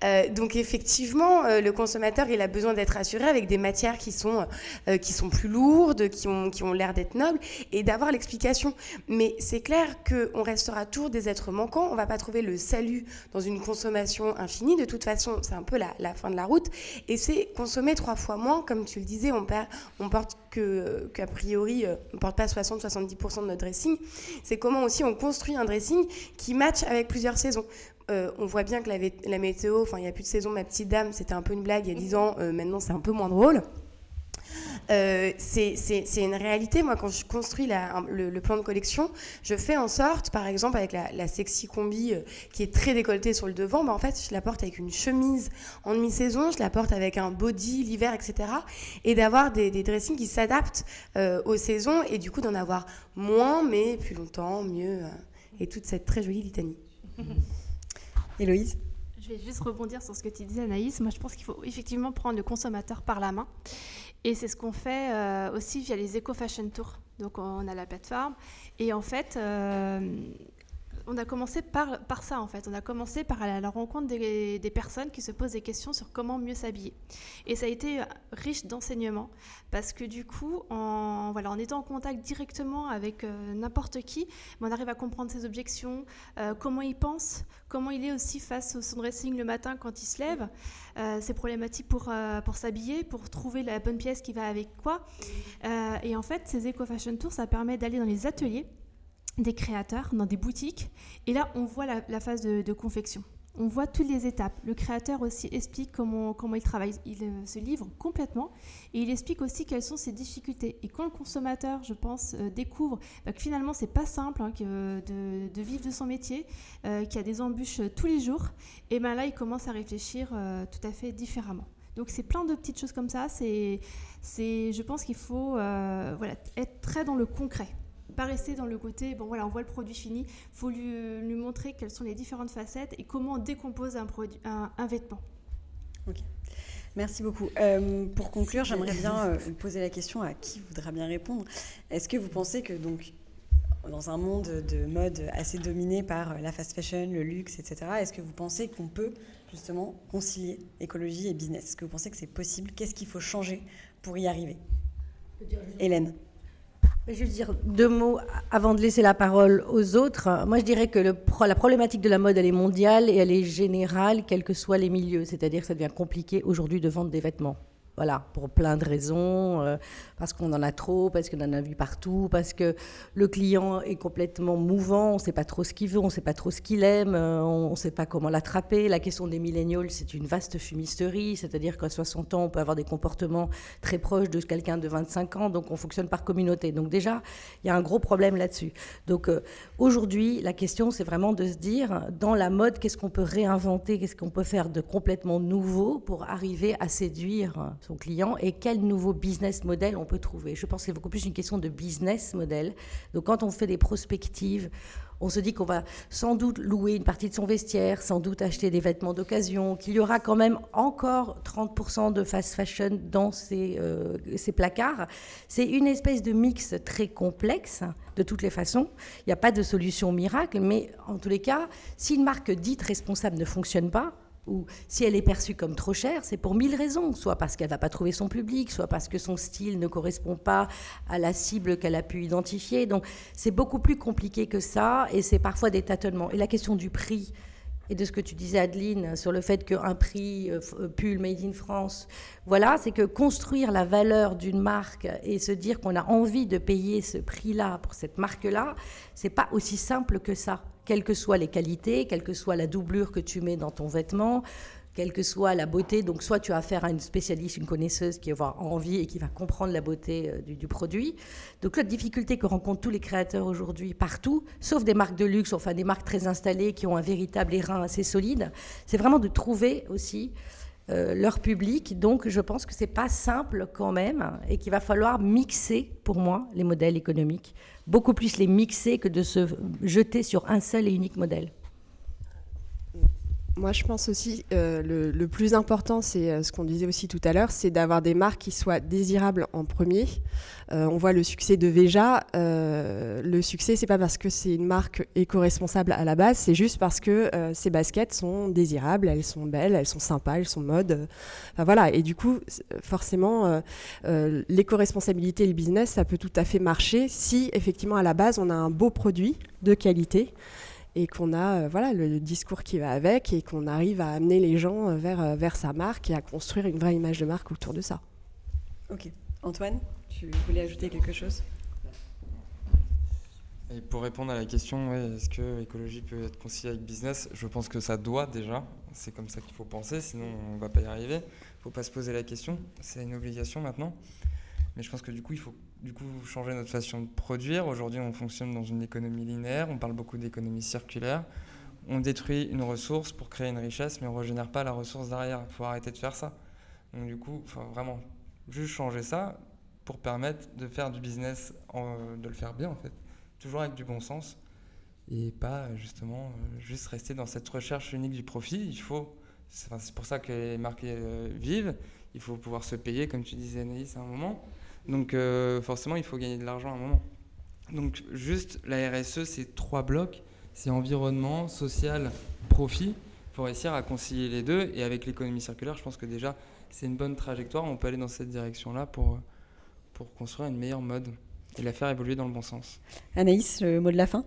Euh, donc effectivement, euh, le consommateur, il a besoin d'être assuré avec des matières qui sont, euh, qui sont plus lourdes, qui ont, qui ont l'air d'être nobles, et d'avoir l'explication. Mais c'est clair qu'on restera toujours des êtres manquants, on va pas trouver le salut dans une consommation infinie. De toute façon, c'est un peu la, la, fin de la route. Et c'est consommer trois fois moins, comme tu le disais, on, perd, on porte que, qu'a priori, on porte pas 60-70% de notre dressing. C'est comment aussi on construit un dressing qui match avec plusieurs saisons. Euh, on voit bien que la, météo, enfin, il n'y a plus de saison, ma petite dame, c'était un peu une blague il y a 10 ans, euh, maintenant c'est un peu moins drôle. Euh, c'est une réalité. Moi, quand je construis le, plan de collection, je fais en sorte, par exemple, avec la, sexy combi qui est très décolletée sur le devant, bah, en fait, je la porte avec une chemise en demi-saison, je la porte avec un body l'hiver, etc. Et d'avoir des, dressings qui s'adaptent aux saisons et du coup d'en avoir moins, mais plus longtemps, mieux. et toute cette très jolie litanie. Héloïse Je vais juste rebondir sur ce que tu disais, Anaïs. Moi, je pense qu'il faut effectivement prendre le consommateur par la main. Et c'est ce qu'on fait euh, aussi via les Eco Fashion Tours. Donc on a la plateforme. Et en fait, on a commencé par, ça en fait. On a commencé par aller à la rencontre des, personnes qui se posent des questions sur comment mieux s'habiller. Et ça a été riche d'enseignements parce que du coup, en, en étant en contact directement avec euh, n'importe qui, on arrive à comprendre ses objections, euh, comment il pense, comment il est aussi face au son dressing le matin quand il se lève, euh, ses problématiques pour, pour s'habiller, pour trouver la bonne pièce qui va avec quoi. et en fait, ces Eco-Fashion Tours, ça permet d'aller dans les ateliers des créateurs dans des boutiques. Et là, on voit la, phase de, confection. On voit toutes les étapes. Le créateur aussi explique comment, comment il travaille. Il euh, se livre complètement et il explique aussi quelles sont ses difficultés. Et quand le consommateur, je pense, euh, découvre bah, que finalement, c'est pas simple hein, que de, vivre de son métier, euh, qu'il y a des embûches tous les jours, et ben là, il commence à réfléchir tout à fait différemment. Donc c'est plein de petites choses comme ça. C'est, je pense qu'il faut voilà, être très dans le concret pas rester dans le côté, bon voilà, on voit le produit fini, il faut lui, lui, montrer quelles sont les différentes facettes et comment on décompose un, produit, un, vêtement. Ok. Merci beaucoup. Euh, pour conclure, j'aimerais bien euh, poser la question à qui voudra bien répondre. Est-ce que vous pensez que donc dans un monde de mode assez dominé par la fast fashion, le luxe, etc., est-ce que vous pensez qu'on peut justement concilier écologie et business? Est-ce que vous pensez que c'est possible? Qu'est-ce qu'il faut changer pour y arriver? Hélène je veux dire deux mots avant de laisser la parole aux autres. Moi, je dirais que la problématique de la mode, elle est mondiale et elle est générale, quels que soient les milieux. C'est-à-dire que ça devient compliqué aujourd'hui de vendre des vêtements. Voilà, pour plein de raisons, euh, parce qu'on en a trop, parce qu'on en a vu partout, parce que le client est complètement mouvant, on ne sait pas trop ce qu'il veut, on ne sait pas trop ce qu'il aime, euh, on ne sait pas comment l'attraper. La question des millénials, c'est une vaste fumisterie, c'est-à-dire qu'à 60 ans, on peut avoir des comportements très proches de quelqu'un de 25 ans, donc on fonctionne par communauté. Donc déjà, il y a un gros problème là-dessus. Donc euh, aujourd'hui, la question, c'est vraiment de se dire, dans la mode, qu'est-ce qu'on peut réinventer, qu'est-ce qu'on peut faire de complètement nouveau pour arriver à séduire client et quel nouveau business model on peut trouver. Je pense que c'est beaucoup plus une question de business model. Donc quand on fait des prospectives, on se dit qu'on va sans doute louer une partie de son vestiaire, sans doute acheter des vêtements d'occasion, qu'il y aura quand même encore 30% de fast fashion dans euh, ces placards. C'est une espèce de mix très complexe, de toutes les façons. Il n'y a pas de solution miracle, mais en tous les cas, si une marque dite responsable ne fonctionne pas, ou si elle est perçue comme trop chère, c'est pour mille raisons, soit parce qu'elle n'a pas trouvé son public, soit parce que son style ne correspond pas à la cible qu'elle a pu identifier. Donc c'est beaucoup plus compliqué que ça, et c'est parfois des tâtonnements. Et la question du prix, et de ce que tu disais, Adeline, sur le fait qu'un prix euh, euh, pull made in France, voilà, c'est que construire la valeur d'une marque et se dire qu'on a envie de payer ce prix-là pour cette marque-là, c'est pas aussi simple que ça quelles que soient les qualités, quelle que soit la doublure que tu mets dans ton vêtement, quelle que soit la beauté. Donc, soit tu as affaire à une spécialiste, une connaisseuse qui va avoir envie et qui va comprendre la beauté euh, du, produit. Donc, la difficulté que rencontrent tous les créateurs aujourd'hui partout, sauf des marques de luxe, enfin des marques très installées qui ont un véritable airain assez solide, c'est vraiment de trouver aussi euh, leur public. Donc, je pense que c'est pas simple quand même et qu'il va falloir mixer, pour moi, les modèles économiques. Beaucoup plus les mixer que de se jeter sur un seul et unique modèle. Moi, je pense aussi euh, le, plus important, c'est euh, ce qu'on disait aussi tout à l'heure, c'est d'avoir des marques qui soient désirables en premier. Euh, on voit le succès de Veja. le succès, c'est pas parce que c'est une marque éco-responsable à la base, c'est juste parce que ces baskets sont désirables, elles sont belles, elles sont sympas, elles sont mode. Enfin, voilà. Et du coup, forcément, l'éco-responsabilité et le business, ça peut tout à fait marcher si effectivement à la base on a un beau produit de qualité et qu'on a euh, voilà le discours qui va avec et qu'on arrive à amener les gens euh, vers, euh, vers sa marque et à construire une vraie image de marque autour de ça. Ok. Antoine, tu voulais ajouter quelque chose? Et pour répondre à la question, est-ce que l'écologie peut être conciliée avec business? Je pense que ça doit déjà. C'est comme ça qu'il faut penser, sinon on ne va pas y arriver. Il ne faut pas se poser la question. C'est une obligation maintenant. Mais je pense que du coup, il faut du coup changer notre façon de produire. Aujourd'hui, on fonctionne dans une économie linéaire, on parle beaucoup d'économie circulaire. On détruit une ressource pour créer une richesse, mais on ne régénère pas la ressource derrière. Il faut arrêter de faire ça. Donc du coup, vraiment juste changer ça pour permettre de faire du business, de le faire bien en fait. Toujours avec du bon sens et pas justement juste rester dans cette recherche unique du profit. Il faut, c'est pour ça que les marques euh, vivent, il faut pouvoir se payer, comme tu disais Anaïs à un moment. Donc euh, forcément, il faut gagner de l'argent à un moment. Donc juste la RSE, c'est trois blocs. C'est environnement, social, profit. Il faut réussir à concilier les deux. Et avec l'économie circulaire, je pense que déjà, c'est une bonne trajectoire. On peut aller dans cette direction-là pour, pour construire une meilleure mode et la faire évoluer dans le bon sens. Anaïs, le mot de la fin?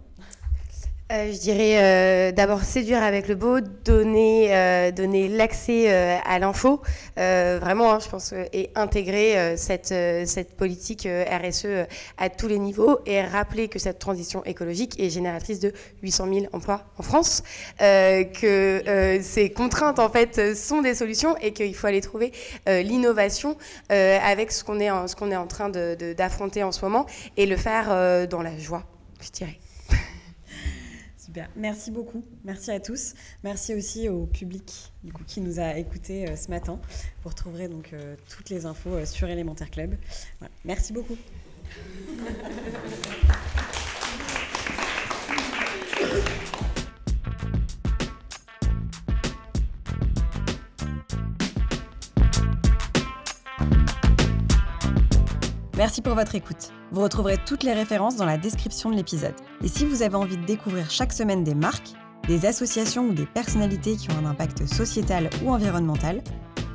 Euh, je dirais euh, d'abord séduire avec le beau, donner, euh, donner l'accès à l'info, vraiment, hein, je pense, et intégrer cette, cette politique RSE à tous les niveaux et rappeler que cette transition écologique est génératrice de 800 000 emplois en France, que ces contraintes en fait sont des solutions et qu'il faut aller trouver l'innovation avec ce qu'on est, en, ce qu'on est en train d'affronter en ce moment et le faire dans la joie, je dirais. Merci beaucoup. Merci à tous. Merci aussi au public qui nous a écoutés euh, ce matin. Vous retrouverez donc euh, toutes les infos euh, sur Élémentaire Club. Merci beaucoup. Merci pour votre écoute. Vous retrouverez toutes les références dans la description de l'épisode. Et si vous avez envie de découvrir chaque semaine des marques, des associations ou des personnalités qui ont un impact sociétal ou environnemental,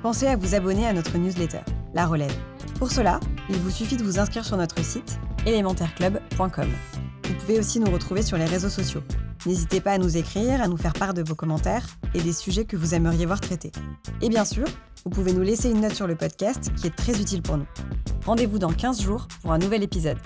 pensez à vous abonner à notre newsletter, La Relève. Pour cela, il vous suffit de vous inscrire sur notre site élémentaireclub.com. Vous pouvez aussi nous retrouver sur les réseaux sociaux. N'hésitez pas à nous écrire, à nous faire part de vos commentaires et des sujets que vous aimeriez voir traités. Et bien sûr, vous pouvez nous laisser une note sur le podcast qui est très utile pour nous. Rendez-vous dans 15 jours pour un nouvel épisode.